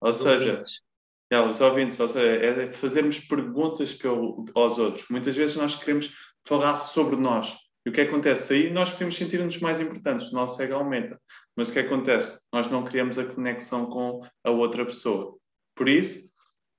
Ou os seja, ouvintes. É, os ouvintes, ou seja, é fazermos perguntas pelo, aos outros. Muitas vezes nós queremos falar sobre nós. E o que acontece? Aí nós podemos sentir-nos mais importantes, o nosso ego aumenta. Mas o que acontece? Nós não criamos a conexão com a outra pessoa. Por isso,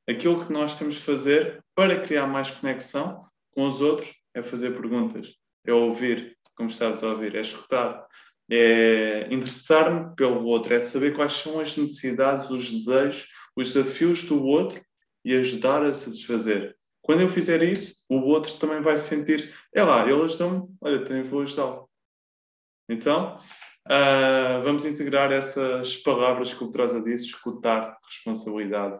aquilo que nós temos de fazer para criar mais conexão com os outros é fazer perguntas é ouvir, como estás a ouvir, é escutar, é interessar-me pelo outro, é saber quais são as necessidades, os desejos, os desafios do outro e ajudar a satisfazer. Quando eu fizer isso, o outro também vai sentir, é lá, ele ajudou-me, olha, também vou ajudá-lo. Então, uh, vamos integrar essas palavras que o Trosa disse, escutar, responsabilidade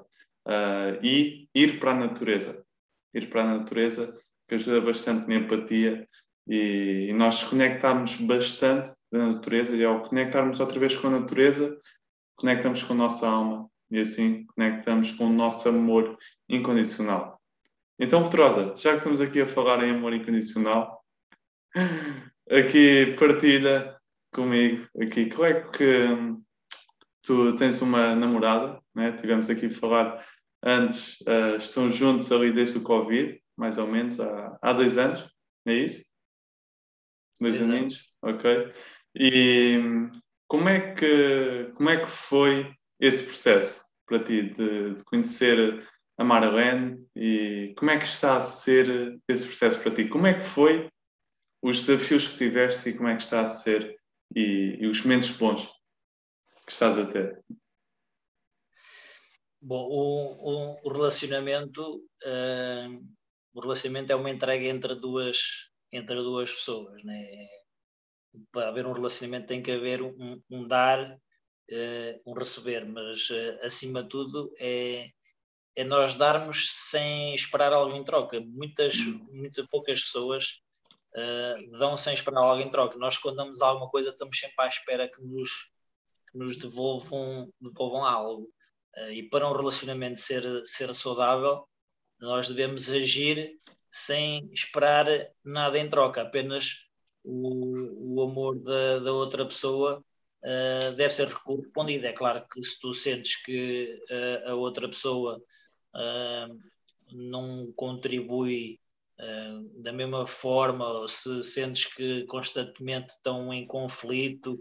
uh, e ir para a natureza. Ir para a natureza, que ajuda bastante na empatia e, e nós conectarmos bastante da natureza e ao conectarmos outra vez com a natureza, conectamos com a nossa alma e assim conectamos com o nosso amor incondicional. Então, Petrosa, já que estamos aqui a falar em amor incondicional, aqui partilha comigo, aqui, como é que tu tens uma namorada, né? tivemos aqui a falar antes, uh, estão juntos ali desde o Covid, mais ou menos, há, há dois anos, é isso? dois aninhos, ok? E como é que como é que foi esse processo para ti de, de conhecer a Marlene e como é que está a ser esse processo para ti? Como é que foi os desafios que tiveste e como é que está a ser e, e os momentos bons que estás a ter? Bom, o, o, o relacionamento uh, o relacionamento é uma entrega entre duas entre duas pessoas. Né? Para haver um relacionamento tem que haver um, um dar, uh, um receber, mas uh, acima de tudo é, é nós darmos sem esperar algo em troca. Muitas, hum. muito poucas pessoas uh, dão sem esperar algo em troca. Nós, quando damos alguma coisa, estamos sempre à espera que nos, que nos devolvam, devolvam algo. e para um relacionamento ser, ser saudável, nós devemos agir sem esperar nada em troca, apenas o, o amor da, da outra pessoa uh, deve ser correspondido. É claro que se tu sentes que uh, a outra pessoa uh, não contribui da mesma forma, se sentes que constantemente estão em conflito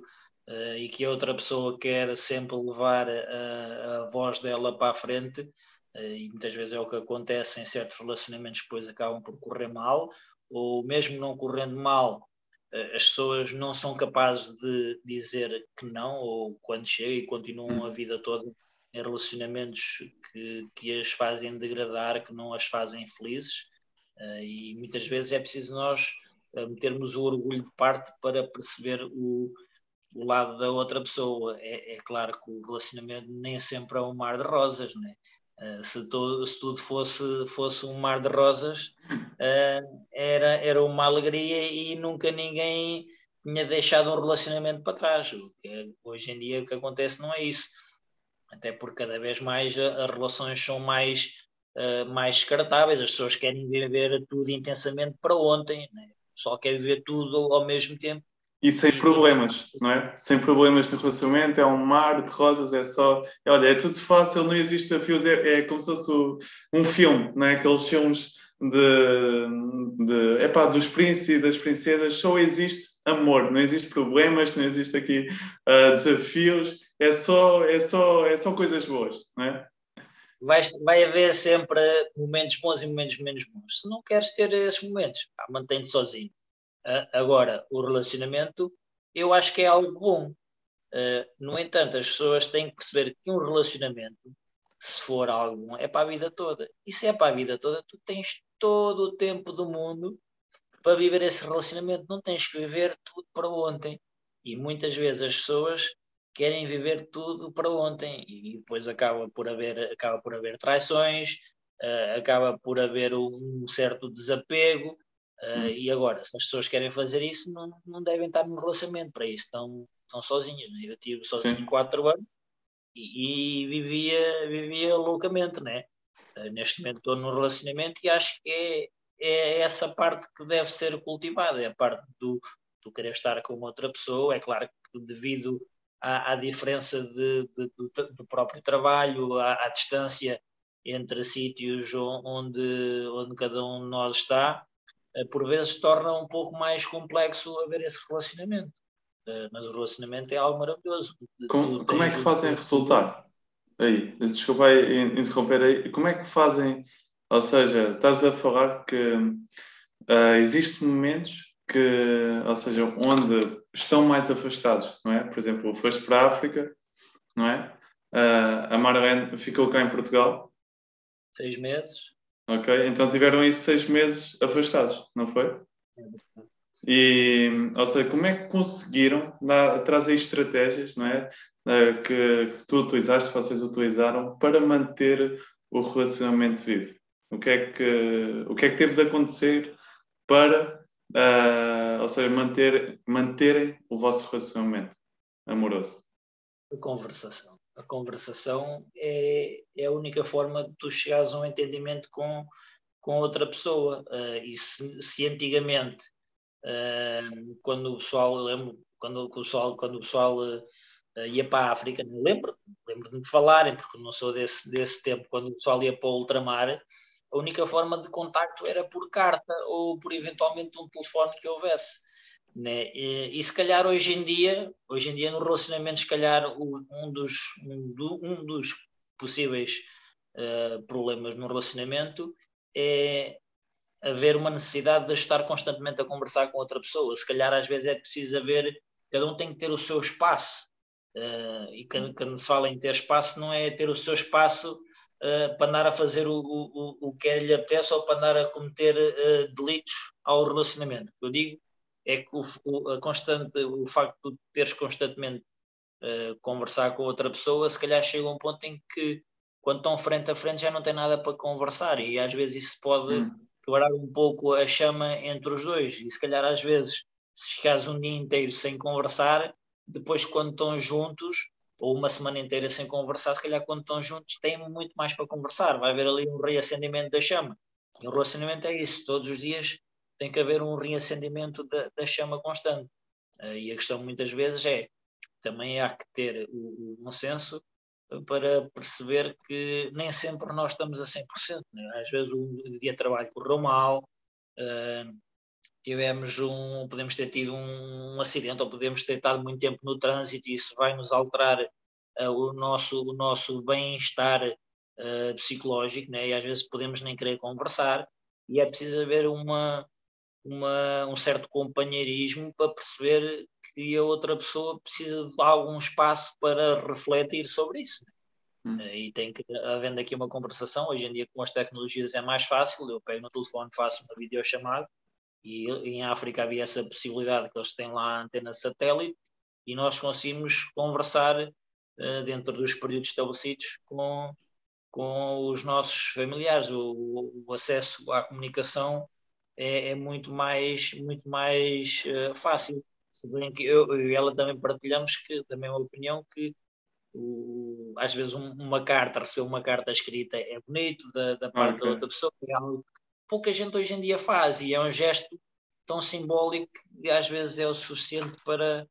e que a outra pessoa quer sempre levar a, a voz dela para a frente, eh, e muitas vezes é o que acontece em certos relacionamentos, depois acabam por correr mal, ou mesmo não correndo mal, as pessoas não são capazes de dizer que não, ou quando chega e continuam a vida toda em relacionamentos que, que as fazem degradar, que não as fazem felizes, e muitas vezes é preciso nós metermos o orgulho de parte para perceber o, o lado da outra pessoa. É, é, claro que o relacionamento nem sempre é um mar de rosas, né? Uh, se, todo, se, tudo fosse, fosse um mar de rosas, era, era uma alegria e nunca ninguém tinha deixado um relacionamento para trás. É, hoje em dia o que acontece não é isso. Até porque cada vez mais as relações são mais, uh, mais descartáveis, as pessoas querem viver tudo intensamente para ontem, né? só quer viver tudo ao mesmo tempo e sem problemas, não é? Sem problemas de relacionamento, é um mar de rosas, é só. Olha, é tudo fácil, não existe desafios, é, é como se fosse um filme, não é? Aqueles filmes de. de epá, dos príncipes e das princesas, só existe amor, não existe problemas, não existe aqui uh, desafios, é só, é, só, é só coisas boas, não é? Vai, vai haver sempre momentos bons e momentos menos bons. Se não queres ter esses momentos, mantém-te sozinho Agora, o relacionamento, eu acho que é algo bom. Uh, no entanto, as pessoas têm que perceber que um relacionamento, se for algum, é para a vida toda. E se é para a vida toda, tu tens todo o tempo do mundo para viver esse relacionamento. Não tens que viver tudo para ontem. E muitas vezes as pessoas querem viver tudo para ontem e depois acaba por haver, acaba por haver traições, uh, acaba por haver um certo desapego. Uh, e agora, se as pessoas querem fazer isso, não, não devem estar num relacionamento para isso, estão, estão sozinhas. Né? Eu tive sozinho Sim. quatro anos e, e, vivia, vivia loucamente, né? Uh, neste momento estou num relacionamento e acho que é, é essa parte que deve ser cultivada, é a parte do, do querer estar com outra pessoa. É claro que devido à, à diferença de, de, do, do, próprio trabalho, à, à, distância entre sítios onde, onde cada um de nós está, eh, por vezes torna um pouco mais complexo haver esse relacionamento. Eh, mas o relacionamento é algo maravilhoso. Como, como é que fazem resultar? Aí, desculpa aí, interromper aí. Como é que fazem? Ou seja, estás a falar que uh, existem momentos que, ou seja, onde estão mais afastados, não é? Por exemplo, foste para a África, não é? Uh, a Marlene ficou cá em Portugal. Seis meses. Ok, então tiveram aí seis meses afastados, não foi? E, ou seja, como é que conseguiram dar, trazer estratégias, não é? Uh, que, que tu utilizaste, vocês utilizaram para manter o relacionamento vivo? O que é que, o que, é que teve de acontecer para uh, ou seja, manter, manterem o vosso relacionamento amoroso? A conversação. A conversação é, é a única forma de tu chegares a um entendimento com, com outra pessoa. Uh, e se, se antigamente, uh, quando o pessoal, lembro, quando, o pessoal, quando o pessoal ia para a África, não lembro, lembro de me falarem, porque não sou desse, desse tempo, quando o pessoal ia para o ultramar, a única forma de contacto era por carta ou por eventualmente um telefone que houvesse. Né? E, e, se calhar hoje em dia, hoje em dia no relacionamento, se calhar um dos, um, do, um dos possíveis uh, problemas no relacionamento é haver uma necessidade de estar constantemente a conversar com outra pessoa. Se calhar às vezes é preciso haver, cada um tem que ter o seu espaço. Uh, e quando, quando se fala em ter espaço, não é ter o seu espaço uh, para andar a fazer o, o, o que lhe apetece ou para andar a cometer uh, delitos ao relacionamento. Eu digo é que o, o, a constante, o facto de teres constantemente uh, conversar com outra pessoa, se calhar chega a um ponto em que quando estão frente a frente já não tem nada para conversar e às vezes isso pode hum. quebrar um pouco a chama entre os dois e se calhar às vezes se ficares um dia inteiro sem conversar, depois quando estão juntos ou uma semana inteira sem conversar, se calhar quando estão juntos têm muito mais para conversar, vai haver ali um reacendimento da chama. E o relacionamento é isso, todos os dias tem que haver um reacendimento da, da chama constante. Uh, e a questão muitas vezes é, também há que ter o, o bom senso para perceber que nem sempre nós estamos a 100%. Né? Às vezes o dia de trabalho correu mal, uh, tivemos um, podemos ter tido um, acidente ou podemos ter estado muito tempo no trânsito e isso vai nos alterar uh, o nosso, o nosso bem-estar uh, psicológico, né? e às vezes podemos nem querer conversar, e é preciso haver uma, uma, um certo companheirismo para perceber que a outra pessoa precisa de algum espaço para refletir sobre isso. Né? Hum. E tem que, havendo aqui uma conversação, hoje em dia com as tecnologias é mais fácil, eu pego no telefone, faço uma videochamada, e em África havia essa possibilidade que eles têm lá a antena satélite e nós conseguimos conversar uh, dentro dos períodos estabelecidos com, com os nossos familiares. O, o acesso à comunicação é, é, muito mais, muito mais uh, fácil. Se bem que eu, eu e ela também partilhamos que, também uma opinião que o, às vezes um, uma carta, receber uma carta escrita é bonito da, da parte da outra pessoa, é algo pouca gente hoje em dia faz e é um gesto tão simbólico que às vezes é o suficiente para,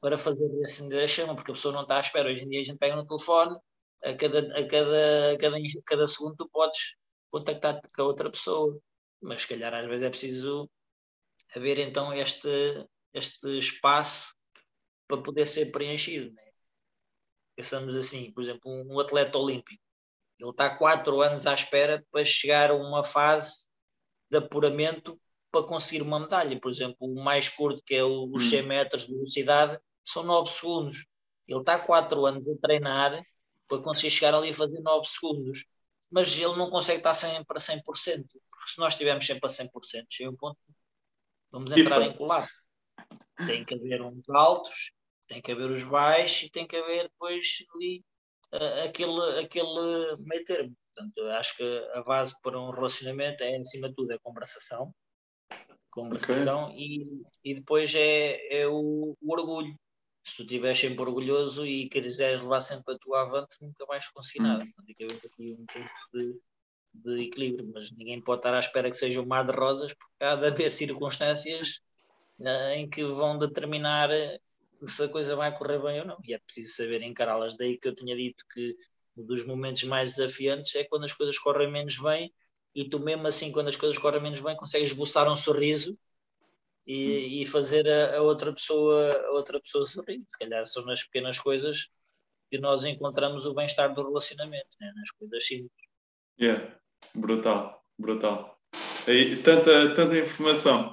para fazer acender a chama, porque a pessoa não está à espera. Hoje em dia a gente pega no telefone, a cada, a cada, a cada, a cada segundo tu podes contactar com a outra pessoa, mas se calhar às vezes é preciso haver então este, este espaço para poder ser preenchido. Né? Pensamos assim, por exemplo, um atleta olímpico, ele está quatro anos à espera para chegar a uma fase de apuramento para conseguir uma medalha. Por exemplo, o mais curto, que é os 100 hum. metros de velocidade, são 9 segundos. Ele está há 4 anos a treinar para conseguir chegar ali e fazer 9 segundos. Mas ele não consegue estar sempre a 100%. Porque se nós estivermos sempre a 100%, chega um ponto vamos entrar em colapso. Tem que haver uns altos, tem que haver os baixos e tem que haver depois ali uh, aquele, aquele meio termo. Portanto, acho que a base para um relacionamento é, acima de tudo, a conversação. Conversação okay. e, e depois é, é o, o orgulho se tu estiveres sempre orgulhoso e quiseres levar sempre a tua avante, nunca vais conseguir nada. Hum. Tem que haver aqui um ponto de, de, equilíbrio, mas ninguém pode estar à espera que seja um mar de rosas, porque há de haver circunstâncias uh, em que vão determinar eh, se a coisa vai correr bem ou não. E é preciso saber encará-las. Daí que eu tinha dito que um dos momentos mais desafiantes é quando as coisas correm menos bem e tu mesmo assim, quando as coisas correm menos bem, consegues buscar um sorriso e, e fazer a, a, outra pessoa a outra pessoa sorrir. Se calhar são nas pequenas coisas que nós encontramos o bem-estar do relacionamento, né? nas coisas simples. Yeah, brutal, brutal. Aí, tanta, tanta informação.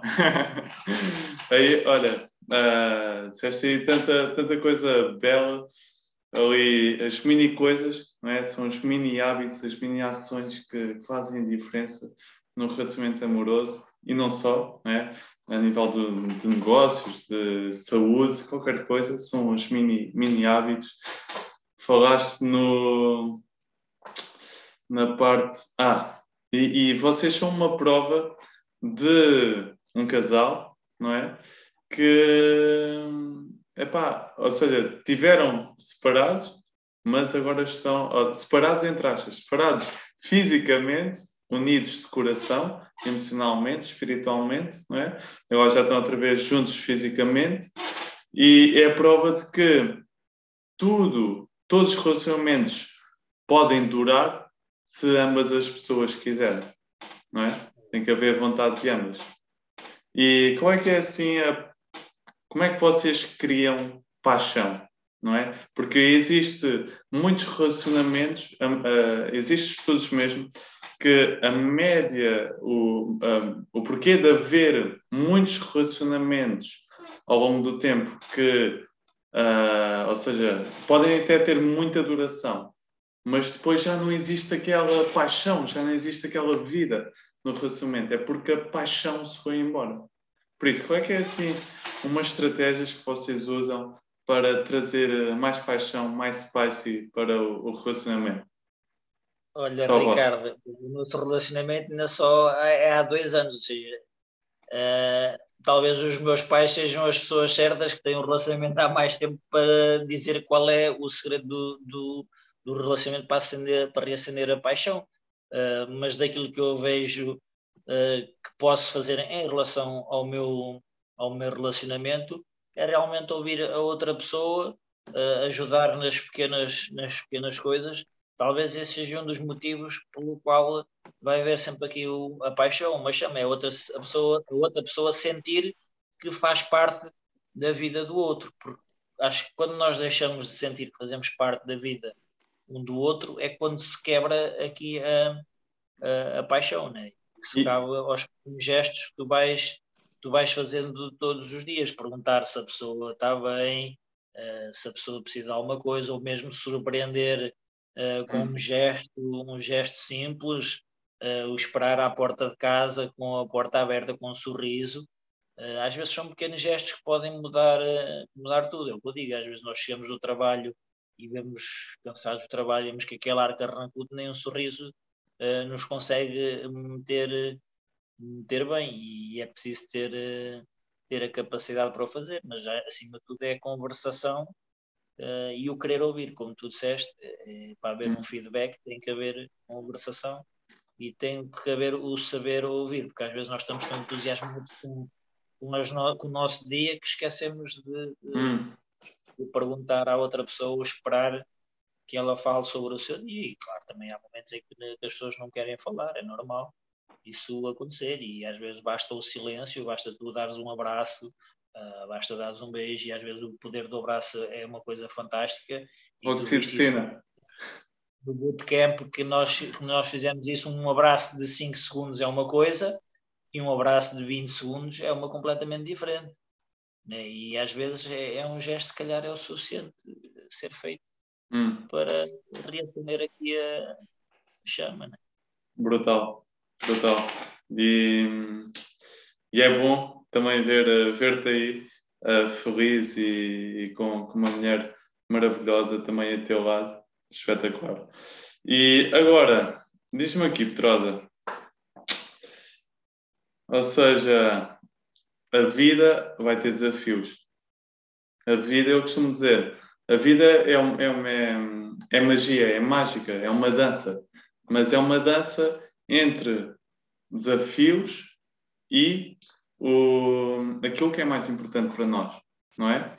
aí, olha, uh, disseste aí tanta, tanta coisa bela, ali as mini coisas, não é? são os mini hábitos, as mini ações que fazem diferença no relacionamento amoroso e não só, não é? a nível de, de, negócios, de saúde, qualquer coisa, são os mini, mini hábitos. Falaste no, na parte. Ah, e, e vocês são uma prova de um casal, não é? Que, epá, ou seja, tiveram separados, mas agora estão separados entre aspas, separados fisicamente, unidos de coração, emocionalmente, espiritualmente, não é? Agora já estão outra vez juntos fisicamente e é a prova de que tudo, todos os relacionamentos podem durar se ambas as pessoas quiserem, não é? Tem que haver vontade de ambas. E como é que é assim a, como é que vocês criam paixão? Não é? Porque existe muitos relacionamentos, uh, existem estudos mesmo que a média, o, um, o porquê de haver muitos relacionamentos ao longo do tempo que, uh, ou seja, podem até ter muita duração, mas depois já não existe aquela paixão, já não existe aquela vida no relacionamento, é porque a paixão se foi embora. Por isso, qual é que é assim umas estratégias que vocês usam para trazer mais paixão, mais spicy para o, o relacionamento? Olha, só Ricardo, o nosso relacionamento ainda só é há dois anos, ou seja, uh, talvez os meus pais sejam as pessoas certas que têm um relacionamento há mais tempo para dizer qual é o segredo do, do, do relacionamento para, acender, para reacender a paixão. Uh, mas daquilo que eu vejo que posso fazer em relação ao meu, ao meu relacionamento é realmente ouvir a outra pessoa, ajudar nas pequenas, nas pequenas coisas talvez esse seja um dos motivos pelo qual vai haver sempre aqui o, a paixão, uma chama, é outra, a pessoa, a outra pessoa sentir que faz parte da vida do outro, porque acho que quando nós deixamos de sentir que fazemos parte da vida um do outro, é quando se quebra aqui a, a, a paixão, né? Que se acaba aos gestos que tu vais, tu vais fazendo todos os dias, perguntar se a pessoa está bem, uh, se a pessoa precisa de alguma coisa, ou mesmo surpreender uh, com um gesto, um gesto simples, uh, o esperar à porta de casa com a porta aberta com um sorriso. Às vezes são pequenos gestos que podem mudar, mudar tudo. É o que eu digo, às vezes nós chegamos do trabalho e vemos cansados do trabalho, vemos que aquele ar carrancudo nem um sorriso nos consegue meter, meter bem e é preciso ter, ter a capacidade para o fazer, mas acima de tudo é a conversação uh, e o querer ouvir, como tu disseste, é, para haver um hum. feedback tem que haver conversação e tem que haver o saber ouvir, porque às vezes nós estamos tão entusiasmados com, com, no, com o nosso dia que esquecemos de, de, hum. de, perguntar à outra pessoa, esperar que ela fale sobre o seu dia. E claro, também há momentos em que as pessoas não querem falar, é normal isso acontecer e às vezes basta o silêncio, basta tu dares um abraço, Uh, basta dar um beijo e às vezes o poder do abraço é uma coisa fantástica. Ou de cena. No bootcamp que nós, que nós fizemos isso, um abraço de 5 segundos é uma coisa e um abraço de 20 segundos é uma completamente diferente. Né? E às vezes é, é, um gesto, se calhar, é o suficiente. ser feito Hum, para reacender aqui a chama. Né? brutal, brutal. E, e é bom também ver, eh, ver-te aí eh, feliz e, e com, com uma mulher maravilhosa também a teu lado. Espetacular. E agora, diz-me aqui, Petrosa. Ou seja, a vida vai ter desafios. A vida, eu costumo dizer, a vida é, é, uma, é magia, é mágica, é uma dança. Mas é uma dança entre desafios e o, aquilo que é mais importante para nós, não é?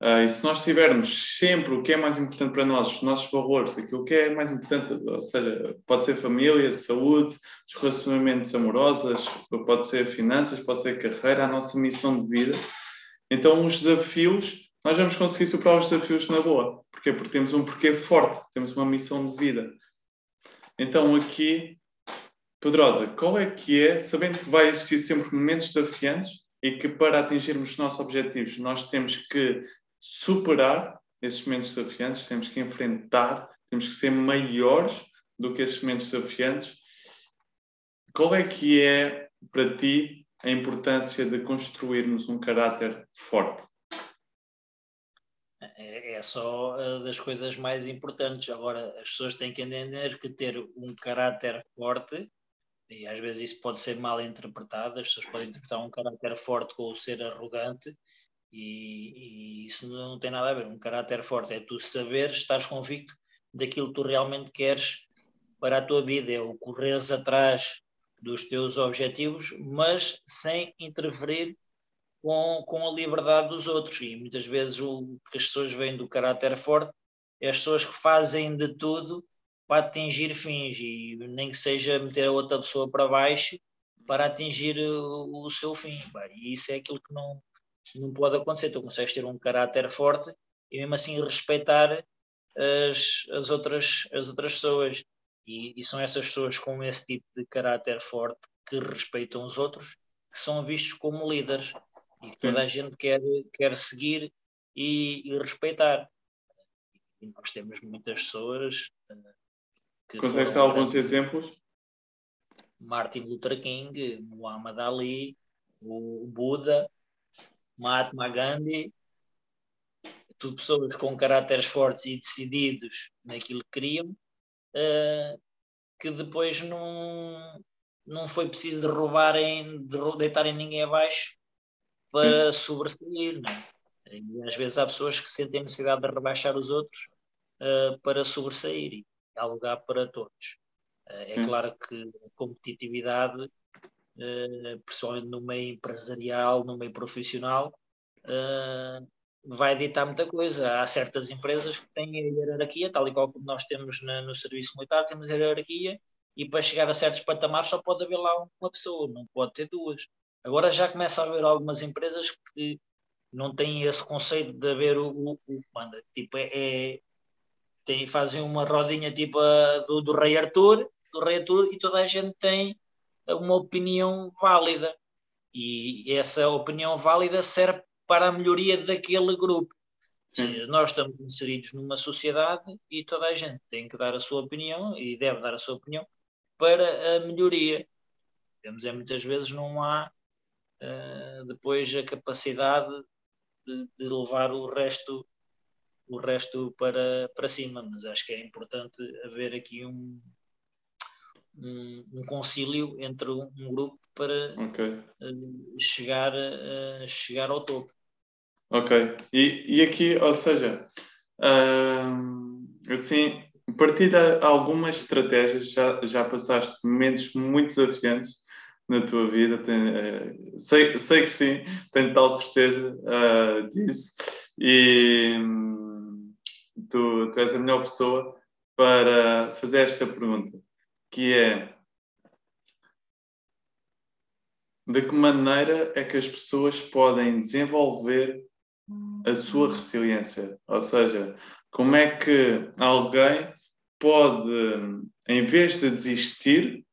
Ah, e se nós tivermos sempre o que é mais importante para nós, os nossos valores, aquilo que é mais importante, ou seja, pode ser família, saúde, os relacionamentos amorosos, pode ser finanças, pode ser carreira, a nossa missão de vida. Então, os desafios, nós vamos conseguir superar os desafios na boa. Porquê? Porque temos um porquê forte, temos uma missão de vida. Então, aqui, Pedrosa, qual é que é, sabendo que vai existir sempre momentos desafiantes e que para atingirmos os nossos objetivos nós temos que superar esses momentos desafiantes, temos que enfrentar, temos que ser maiores do que esses momentos desafiantes. Qual é que é para ti a importância de construirmos um caráter forte? É, é só uh, das coisas mais importantes. Agora, as pessoas têm que entender que ter um caráter forte, e às vezes isso pode ser mal interpretado, as pessoas podem interpretar um caráter forte com o ser arrogante, e, e isso não tem nada a ver. Um caráter forte é tu saber, estás convicto daquilo que tu realmente queres para a tua vida, é o correres atrás dos teus objetivos, mas sem interferir com, com a liberdade dos outros. E muitas vezes o que as pessoas veem do caráter forte é as pessoas que fazem de tudo para atingir fins e nem que seja meter a outra pessoa para baixo para atingir o, o seu fim. E isso é aquilo que não, não pode acontecer. Tu consegues ter um caráter forte e mesmo assim respeitar as, as, outras, as outras pessoas. E, e são essas pessoas com esse tipo de caráter forte que respeitam os outros que são vistos como líderes e que toda a gente quer, quer seguir e, e respeitar. E nós temos muitas pessoas. eh, Que Consegues dar alguns exemplos? Martin Luther King, Muhammad Ali, o Buda, Mahatma Gandhi, tudo pessoas com caráteres fortes e decididos naquilo que queriam, eh, que depois não, não foi preciso derrubarem, derru- deitarem ninguém abaixo para sobressair. É? E às vezes há pessoas que sentem necessidade de rebaixar os outros eh, para sobressair e há lugar para todos. Eh, é Sim. claro que a competitividade, eh, principalmente no meio empresarial, no meio profissional, vai ditar muita coisa. Há certas empresas que têm a hierarquia, tal e qual como nós temos na- no serviço militar, temos a hierarquia e para chegar a certos patamares só pode haver lá uma pessoa, não pode ter duas. Agora já começa a haver algumas empresas que não têm esse conceito de haver o, o, o manda. Tipo, é, é- tem, fazem uma rodinha tipo a do, do Rei Arthur, do Rei Arthur, e toda a gente tem uma opinião válida. E essa opinião válida serve para a melhoria daquele grupo. Seja, nós estamos inseridos numa sociedade e toda a gente tem que dar a sua opinião e deve dar a sua opinião para a melhoria. Temos é muitas vezes não há eh, depois a capacidade de, de levar o resto o resto para, para cima, mas acho que é importante haver aqui um, um, um concílio entre um, um grupo para Ok. eh, chegar, a- chegar ao topo. Ok. E, e aqui, ou seja, hum, assim, a partir de algumas estratégias, já, já passaste momentos muito desafiantes na tua vida, eh, sei, sei que sim, tenho tal certeza ah, disso, e hum, tu, tu és a melhor pessoa para fazer esta pergunta, que é de que maneira é que as pessoas podem desenvolver a sua resiliência? Ou seja, como é que alguém pode, em vez de desistir,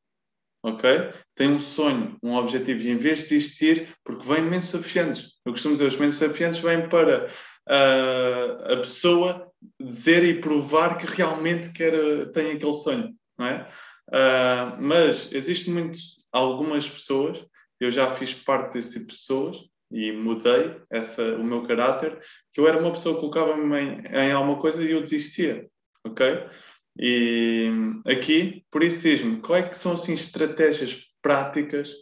ok? Tem um sonho, um objetivo, e em vez de desistir, porque vêm momentos desafiantes. Eu costumo dizer, os momentos desafiantes vêm para ah, a pessoa dizer e provar que realmente quer, tem aquele sonho, não é? Uh, mas existem muitos, algumas pessoas, eu já fiz parte desse tipo de pessoas e mudei essa, o meu caráter, que eu era uma pessoa que colocava-me em, em alguma coisa e eu desistia, ok? E aqui, por isso diz-me, quais é que são assim estratégias práticas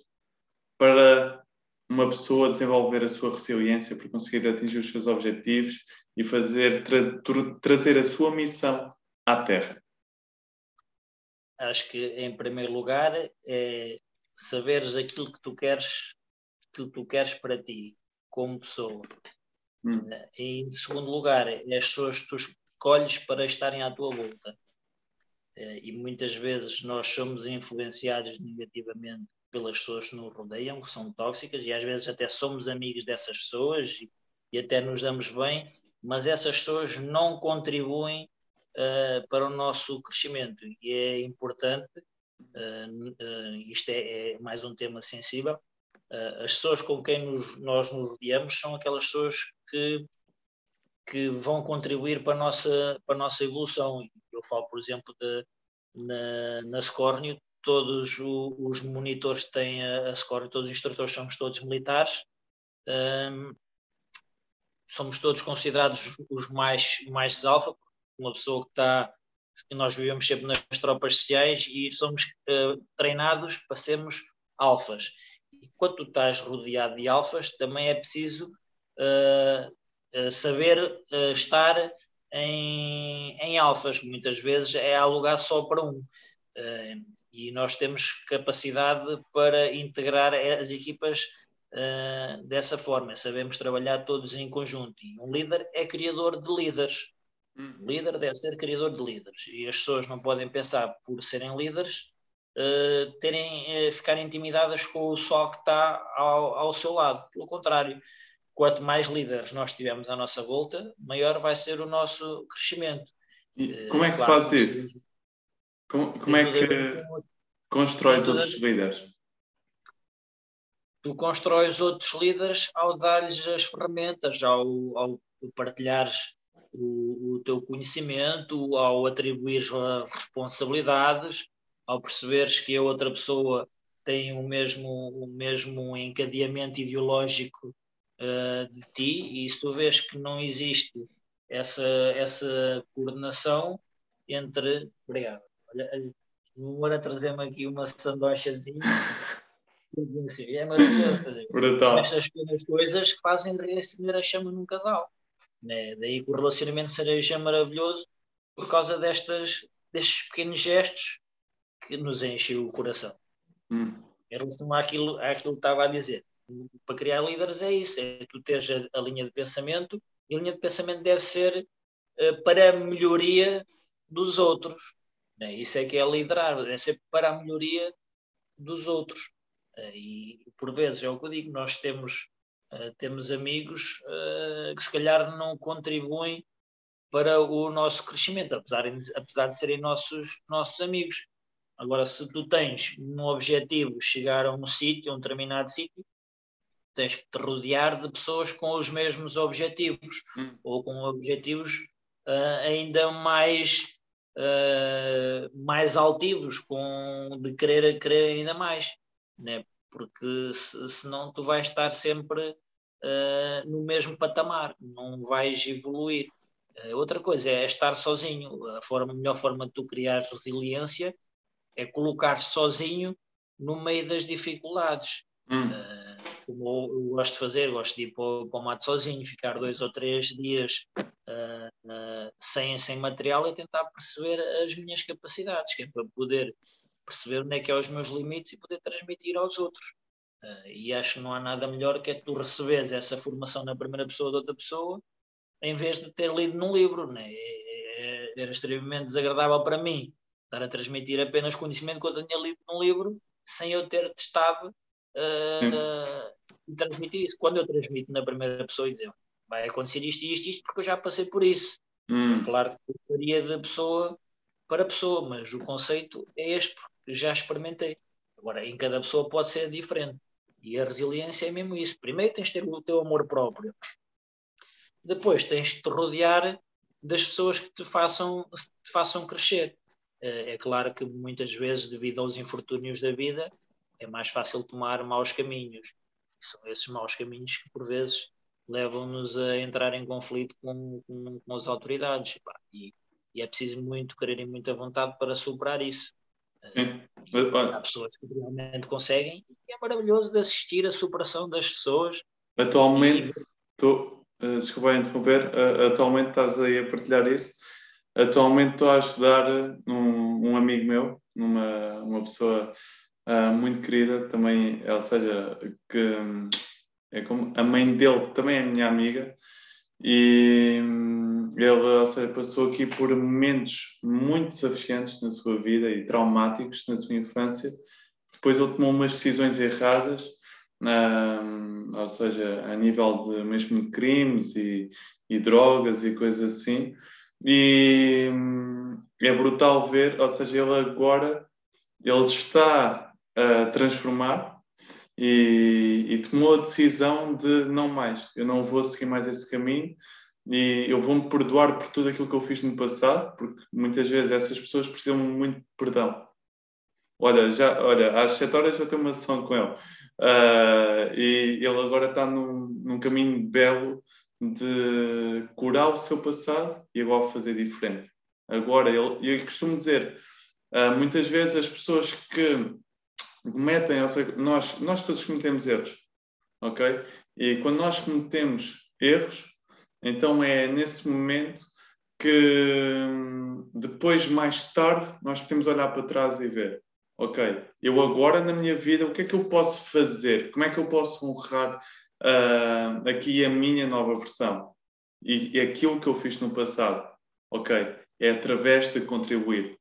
para uma pessoa desenvolver a sua resiliência para conseguir atingir os seus objetivos e fazer tra trazer a sua missão à Terra? Acho que em primeiro lugar é saberes aquilo que tu queres, que tu queres para ti como pessoa. Hum. E em segundo lugar, é as pessoas que tu escolhes para estarem à tua volta. Eh, e muitas vezes nós somos influenciados negativamente pelas pessoas que nos rodeiam, que são tóxicas, e às vezes até somos amigos dessas pessoas e, e até nos damos bem, mas essas pessoas não contribuem uh, para o nosso crescimento. E é importante, uh, uh, isto é, é, mais um tema sensível, as pessoas com quem nos, nós nos rodeamos são aquelas pessoas que, que vão contribuir para a nossa, para a nossa evolução. Eu falo, por exemplo, de, na, na Scornio, todos os monitores têm a, a todos os instrutores somos todos militares. Um, somos todos considerados os mais, mais alfa, uma pessoa que está, que nós vivemos sempre nas tropas especiais e somos uh, treinados para sermos alfas. E quando tu estás rodeado de alfas, também é preciso uh, uh, saber estar em, em alfas, muitas vezes é alugar só para um. Uh, e nós temos capacidade para integrar as equipas uh, dessa forma, sabemos trabalhar todos em conjunto. E um líder é criador de líderes. Uhum. Um líder deve ser criador de líderes. E as pessoas não podem pensar, por serem líderes, uh, terem, ficarem intimidadas com o sol que está ao, ao seu lado. Pelo contrário, quanto mais líderes nós tivermos à nossa volta, maior vai ser o nosso crescimento. E eh, como é que claro, faz isso? Como, como é que constróis outros líderes? Tu constróis outros líderes ao dar-lhes as ferramentas, ao, ao partilhares o, o, teu conhecimento, ao atribuir responsabilidades, ao perceberes que a outra pessoa tem o mesmo, o mesmo encadeamento ideológico uh, de ti, e se tu vês que não existe essa, essa coordenação entre. Obrigado. Olha, agora trazer-me aqui uma sandochazinha. é maravilhoso. Brutal. Estas pequenas coisas que fazem reacender a chama num casal. Né? Daí que o relacionamento seja maravilhoso por causa destas, destes pequenos gestos que nos enchem o coração. Hum. Em relação àquilo, àquilo que estava a dizer, para criar líderes é isso, é tu teres a, a, linha de pensamento e a linha de pensamento deve ser uh, para a melhoria dos outros. Né? Isso é que é liderar, deve ser para a melhoria dos outros. Uh, e por vezes é o que eu digo, nós temos, uh, temos amigos que se calhar não contribuem para o nosso crescimento, apesar apesar de serem nossos, nossos amigos. Agora, se tu tens um objetivo chegar a um sítio, a um determinado sítio, tens que te rodear de pessoas com os mesmos objetivos hum. ou com objetivos uh, ainda mais uh, mais altivos com de querer querer ainda mais né? Porque se, senão tu vais estar sempre uh, no mesmo patamar não vais evoluir. Outra coisa é estar sozinho. A forma a melhor forma de tu criar resiliência é colocar sozinho no meio das dificuldades. Hum como eu gosto de fazer, gosto de ir para, para o mato sozinho, ficar dois ou três dias uh, uh, sem, sem material e tentar perceber as minhas capacidades, que é para poder perceber onde é que é os meus limites e poder transmitir aos outros. Uh, e acho que não há nada melhor que é tu receberes essa formação na primeira pessoa de outra pessoa, em vez de ter lido num livro. Né? É, é, era extremamente desagradável para mim estar a transmitir apenas conhecimento que eu tinha lido num livro, sem eu ter testado uh, transmitir isso. Quando eu transmito na primeira pessoa e dizer vai acontecer isto e isto, isto, porque eu já passei por isso. Hum. Claro que varia de pessoa para pessoa, mas o conceito é este, porque já experimentei. Agora, em cada pessoa pode ser diferente. E a resiliência é mesmo isso. Primeiro tens de ter o teu amor próprio. Depois tens de te rodear das pessoas que te façam, te façam crescer. É claro que muitas vezes, devido aos infortúnios da vida, é mais fácil tomar maus caminhos. São esses maus caminhos que, por vezes, levam-nos a entrar em conflito com, com, com as autoridades. E, e, é preciso muito querer e muita vontade para superar isso. Há pessoas que realmente conseguem e é maravilhoso de assistir a superação das pessoas. Atualmente, e... tu, uh, desculpa interromper, uh, atualmente estás aí a partilhar isso. Atualmente estou a ajudar um, um amigo meu, uma, uma pessoa uh, muito querida, também, ou seja, que é como a mãe dele também é minha amiga e hum, ele seja, passou aqui por momentos muito desafiantes na sua vida e traumáticos na sua infância. Depois ele tomou umas decisões erradas, hum, ou seja, a nível de mesmo de crimes e, e drogas e coisas assim. E hum, é brutal ver, ou seja, ele agora ele está transformar e, e, tomou a decisão de não mais, eu não vou seguir mais esse caminho e eu vou-me perdoar por tudo aquilo que eu fiz no passado, porque muitas vezes essas pessoas precisam muito de perdão. Olha, já, olha, às 7 horas já tenho uma sessão com ele uh, e ele agora está num, num caminho belo de curar o seu passado e agora fazer diferente. Agora, ele, eu costumo dizer, uh, muitas vezes as pessoas que cometem, ou seja, nós, nós todos cometemos erros, ok? E quando nós cometemos erros, então é nesse momento que depois, mais tarde, nós podemos olhar para trás e ver, ok, eu agora na minha vida, o que é que eu posso fazer? Como é que eu posso honrar uh, aqui a minha nova versão? E, e aquilo que eu fiz no passado, ok, é através de contribuir.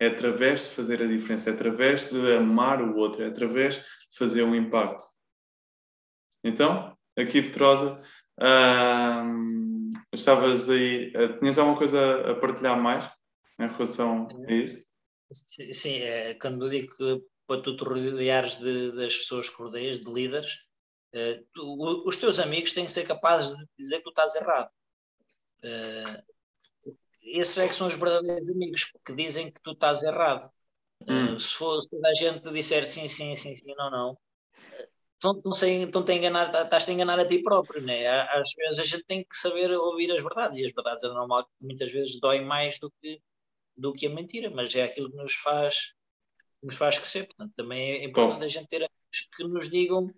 É através de fazer a diferença, é através de amar o outro, é através de fazer um impacto. Então, aqui, Petrosa, hum, estavas aí, tinhas alguma coisa a partilhar mais em relação a isso? Sim, é, quando eu digo que para tu te rodeares de, das pessoas que rodeias, de líderes, eh, tu, os teus amigos têm que ser capazes de dizer que tu estás errado. Uh, esses é que são os verdadeiros amigos que dizem que tu estás errado. Hum. Uh, se, for, se toda a gente disser sim, sim, sim, sim, não, não, estão-te a enganar, tá, estás-te a enganar a ti próprio, né? Às vezes a gente tem que saber ouvir as verdades, e as verdades é normal que muitas vezes doem mais do que, do que a mentira, mas é aquilo que nos faz, nos faz crescer. Portanto, também é importante Bom. a gente ter amigos que nos digam,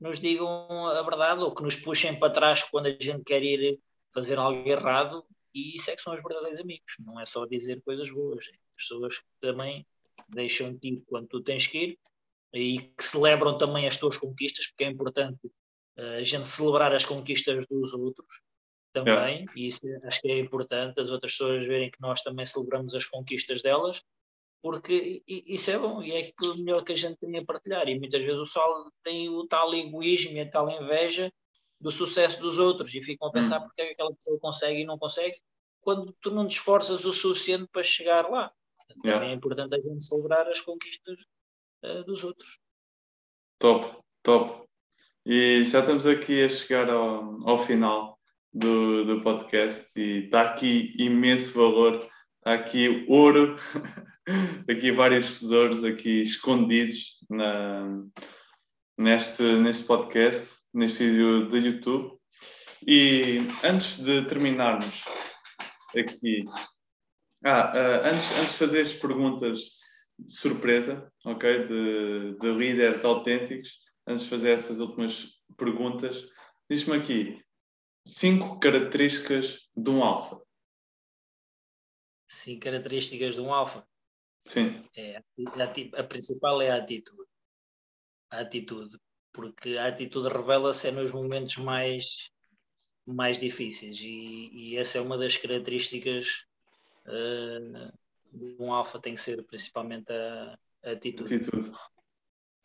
nos digam a verdade ou que nos puxem para trás quando a gente quer ir fazer algo errado e isso é que são os verdadeiros amigos, não é só dizer coisas boas, é pessoas que também deixam-te ir quando tu tens que ir e que celebram também as tuas conquistas, porque é importante uh, a gente celebrar as conquistas dos outros também, é. e isso acho que é importante as outras pessoas verem que nós também celebramos as conquistas delas, porque isso é bom e é aquilo melhor que a gente tem a partilhar. E muitas vezes o sol tem o tal egoísmo e a tal inveja do sucesso dos outros e ficam a pensar hum. porque é que aquela pessoa consegue e não consegue quando tu não te esforças o suficiente para chegar lá. yeah. é importante a gente celebrar as conquistas uh, dos outros. Top, top. E já estamos aqui a chegar ao, ao final do, do podcast e está aqui imenso valor, está aqui ouro, aqui vários tesouros aqui escondidos na, neste, neste podcast neste vídeo de YouTube. E antes de terminarmos aqui, ah, uh, antes, antes de fazer as perguntas de surpresa, ok, de, de líderes autênticos, antes de fazer essas últimas perguntas, diz-me aqui cinco características de um alfa. Cinco características de um alfa. Sim. É, a, a, principal é a atitude. A atitude porque a atitude revela-se é nos momentos mais, mais difíceis e, e essa é uma das características uh, de um alfa, tem que ser principalmente a, a atitude. atitude.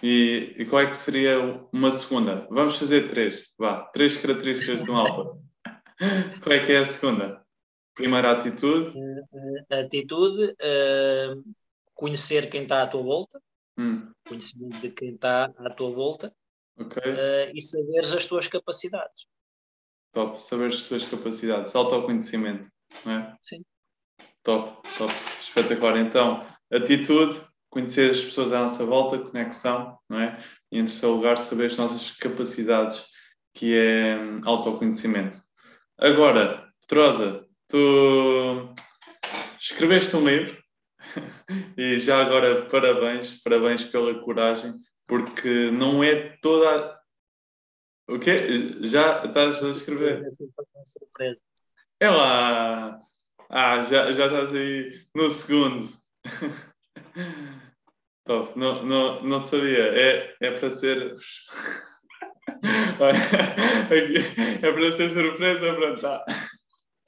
E, e, qual é que seria uma segunda? Vamos fazer três, vá, três características de um alfa. qual é que é a segunda? Primeira atitude. Uh, atitude, uh, conhecer quem está à tua volta, hum. conhecimento de quem está à tua volta okay. uh, e saberes as tuas capacidades. top. Saber as tuas capacidades, autoconhecimento, não é? Sim. Top, top, espetacular. Então, atitude, conhecer as pessoas à nossa volta, conexão, não é? E em terceiro lugar, saber as nossas capacidades, que é hum, autoconhecimento. Agora, Petrosa, tu escreveste um livro e já agora parabéns, parabéns pela coragem, porque não é toda. O quê? Já estás a escrever? É lá! Ah, já, já estás aí no segundo. Top, não, não, não sabia. É, é para ser. é para ser surpresa, pronto, está.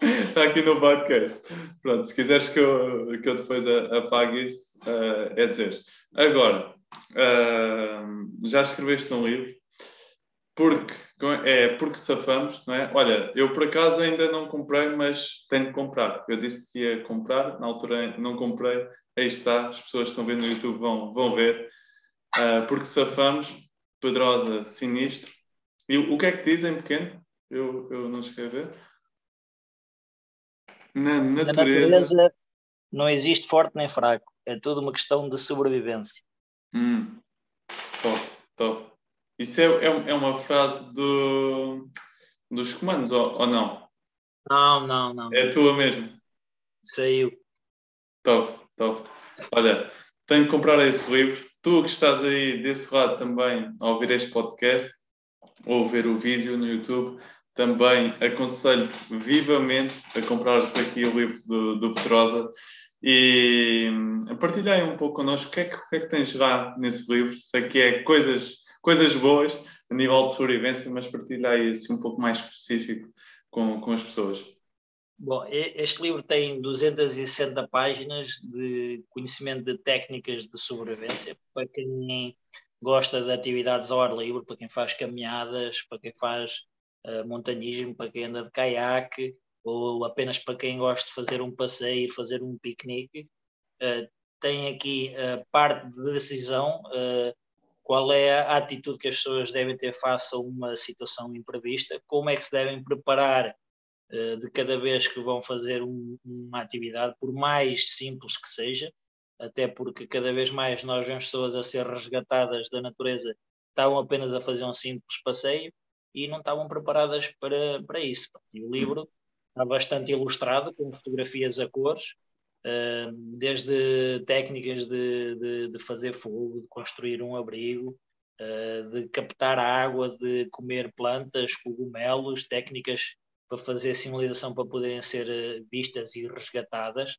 Está aqui no podcast. Pronto, se quiseres que eu, que eu depois apague isso, uh, é dizer. Agora, uh, já escreveste um livro, porque é porque safamos, não é? Olha, eu por acaso ainda não comprei, mas tenho de comprar. Eu disse que ia comprar, na altura não comprei. Aí está, as pessoas que estão vendo no YouTube vão, vão ver. Uh, porque safamos, Pedrosa, sinistro. E o que é que dizem pequeno? Eu, eu não cheguei a ver. Na natureza... Na natureza não existe forte nem fraco. É tudo uma questão de sobrevivência. Hum. Top, top. Isso é, é, é uma frase do, dos comandos, ou, ou não? Não, não, não. É tua mesmo? Saiu. Top, top. Olha, tenho que comprar esse livro. Tu que estás aí desse lado também a ouvir este podcast, ou ver o vídeo no YouTube, também aconselho vivamente a comprar-se aqui o livro do, do Petrosa e hum, partilhar um pouco connosco o que, é que, que é que tens lá nesse livro. Sei que é coisas coisas boas a nível de sobrevivência, mas partilhar assim um pouco mais específico com, com as pessoas. Bom, este livro tem 260 páginas de conhecimento de técnicas de sobrevivência para quem gosta de atividades ao ar livre, para quem faz caminhadas, para quem faz uh, montanhismo, para quem anda de caiaque, ou apenas para quem gosta de fazer um passeio, fazer um piquenique. Uh, tem aqui a uh, parte de decisão, uh, qual é a atitude que as pessoas devem ter face a uma situação imprevista, como é que se devem preparar de cada vez que vão fazer um, uma atividade, por mais simples que seja, até porque cada vez mais nós vemos pessoas a ser resgatadas da natureza, estavam apenas a fazer um simples passeio e não estavam preparadas para, para isso. E o livro está bastante ilustrado, com fotografias a cores, desde técnicas de, de, de, fazer fogo, de construir um abrigo, uh, de captar água, de comer plantas, cogumelos, técnicas para fazer sinalização para poderem ser uh, vistas e resgatadas.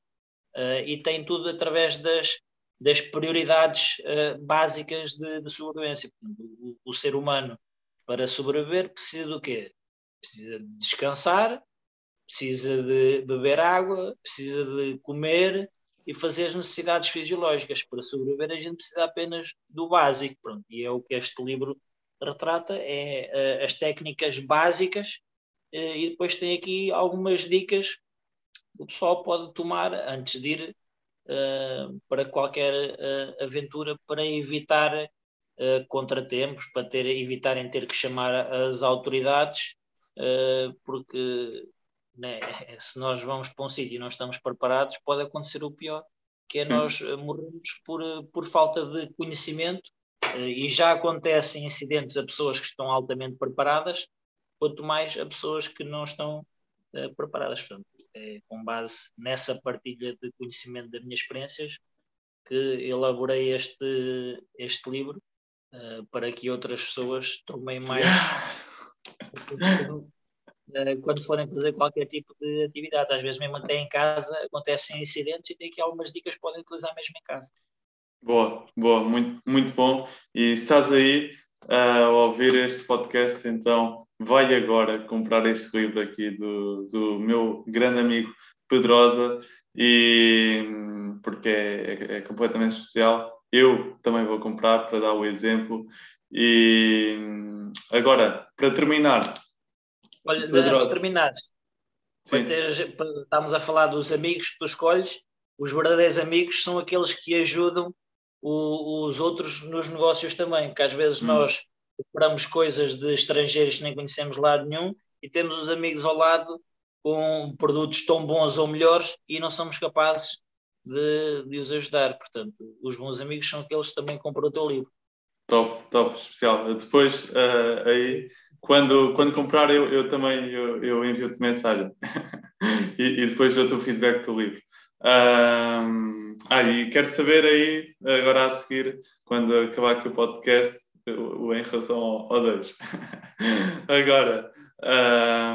Uh, e tem tudo através das, das prioridades básicas de, de sobrevivência. O, o ser humano, para sobreviver, precisa do quê? Precisa de descansar, precisa de beber água, precisa de comer e fazer as necessidades fisiológicas. Para sobreviver, a gente precisa apenas do básico. Pronto. E é o que este livro retrata, é uh, as técnicas básicas uh, e depois tem aqui algumas dicas que o pessoal pode tomar antes de ir uh, para qualquer aventura para evitar contratempos, para ter, evitarem ter que chamar as autoridades, porque né? se nós vamos para um sítio e não estamos preparados, pode acontecer o pior, que é nós eh, morrermos por, eh, por falta de conhecimento eh, e já acontecem incidentes a pessoas que estão altamente preparadas, quanto mais a pessoas que não estão preparadas. Portanto, é com base nessa partilha de conhecimento das minhas experiências que elaborei este, este livro para que outras pessoas tomem mais quando forem fazer qualquer tipo de atividade. Às vezes, mesmo até em casa, acontecem incidentes e tem aqui algumas dicas que podem utilizar mesmo em casa. Boa, boa, muito, muito bom. E estás aí a ouvir este podcast, então vai agora comprar este livro aqui do, do meu grande amigo Pedrosa, e, porque é, é, é completamente especial. Eu também vou comprar para dar o exemplo. E agora, para terminar, Olha, antes de terminar, estamos a falar dos amigos que tu escolhes, os verdadeiros amigos são aqueles que ajudam o, os outros nos negócios também, que às vezes hum. nós compramos coisas de estrangeiros que nem conhecemos lado nenhum e temos os amigos ao lado com produtos tão bons ou melhores e não somos capazes de, de os ajudar. Portanto, os bons amigos são aqueles que também compram o teu livro. Top, top, especial. Depois, uh, aí, quando, quando comprar, eu, eu também eu, eu envio-te mensagem e, e, depois dou-te o feedback do livro. Um, ah, e quero saber aí, agora a seguir, quando acabar aqui o podcast, o, em relação ao 2. agora,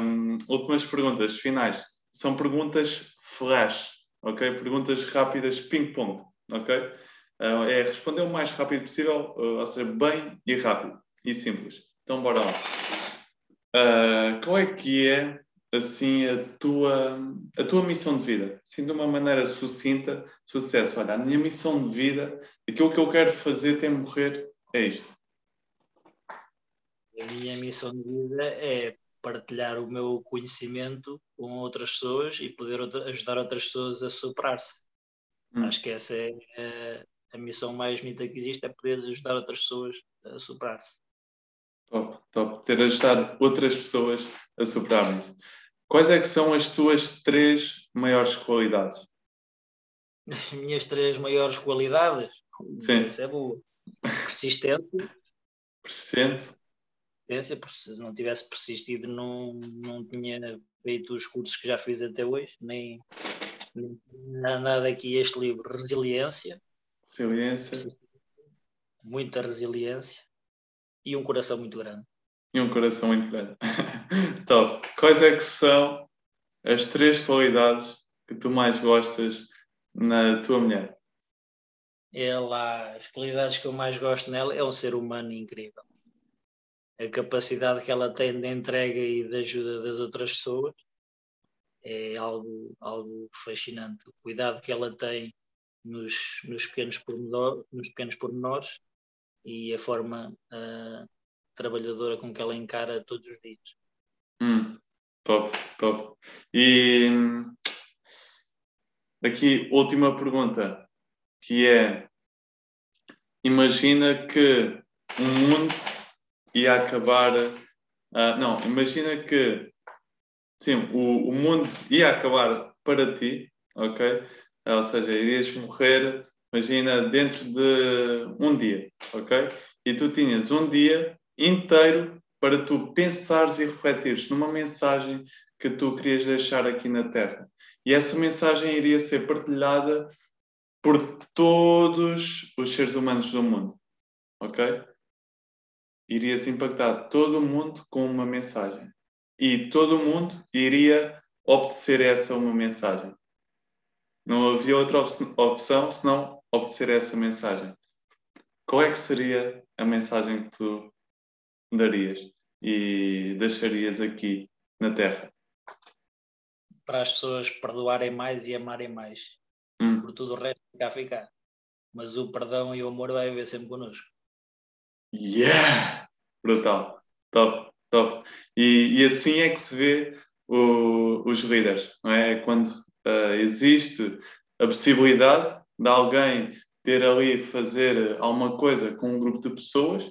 um, últimas perguntas finais. São perguntas flash, ok? Perguntas rápidas, ping-pong, ok? Uh, é responder o mais rápido possível, uh, ou seja, bem e rápido e simples. Então, bora lá. Uh, qual é que é, assim, a tua, a tua missão de vida? Assim, de uma maneira sucinta, sucesso. Olha, a minha missão de vida, aquilo que eu quero fazer até morrer é isto. A minha missão de vida é partilhar o meu conhecimento com outras pessoas e poder ajudar outras pessoas a superar-se. Hum. Acho que essa é a missão mais bonita que existe é poder ajudar outras pessoas a superar-se. Top, top. Ter ajudado outras pessoas a superarem-se. Quais é que são as tuas três maiores qualidades? As minhas três maiores qualidades? Sim. Isso é boa. Persistência. Persistente. Persistência, se não tivesse persistido não, não tinha feito os cursos que já fiz até hoje, nem, nem nada aqui este livro. Resiliência. Resiliência. Muita resiliência e um coração muito grande. E um coração muito grande. Top. Quais é que são as três qualidades que tu mais gostas na tua mulher? Ela, as qualidades que eu mais gosto nela é um ser humano incrível. A capacidade que ela tem de entrega e de ajuda das outras pessoas é algo, algo fascinante. O cuidado que ela tem nos, nos, pequenos, pormenor, nos pequenos pormenores e a forma uh, trabalhadora com que ela encara todos os dias. Hum, top, top. E aqui, última pergunta, que é imagina que o um mundo ia acabar. Uh, não, imagina que sim, o, o mundo ia acabar para ti, ok? ou seja, irias morrer, imagina, dentro de um dia, ok? E tu tinhas um dia inteiro para tu pensares e refletires numa mensagem que tu querias deixar aqui na Terra. E essa mensagem iria ser partilhada por todos os seres humanos do mundo, ok? Irias impactar todo o mundo com uma mensagem. E todo o mundo iria obedecer essa uma mensagem. Não havia outra opção senão obedecer essa mensagem. Qual é que seria a mensagem que tu darias e deixarias aqui na Terra? Para as pessoas perdoarem mais e amarem mais. Hum. Por tudo o resto ficar ficar. Mas o perdão e o amor vai haver sempre connosco. Yeah! Brutal. Top, top. E, e assim é que se vê o, os líderes, não é? é quando uh, existe a possibilidade de alguém ter ali fazer alguma coisa com um grupo de pessoas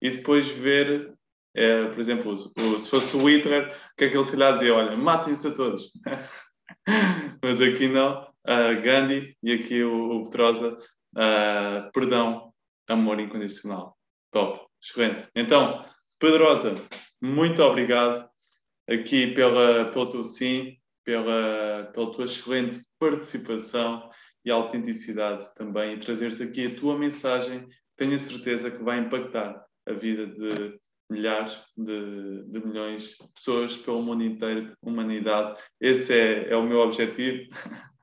e depois ver, é, por exemplo, o, se fosse o Hitler, o que é que ele se lhe dizia? Olha, matem-se a todos. Mas aqui não, uh, Gandhi e aqui o, o Petrosa, uh, perdão, amor incondicional. Top, excelente. Então, Pedrosa, muito obrigado aqui pela, pelo teu sim pela, pela tua excelente participação e autenticidade também, e trazeres aqui a tua mensagem. Tenho a certeza que vai impactar a vida de milhares de, de milhões de pessoas pelo mundo inteiro, humanidade. Esse é, é o meu objetivo.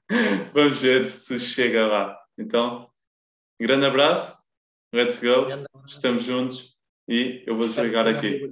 Vamos ver se chega lá. Então, grande abraço, let's go, estamos juntos e eu vou desligar aqui.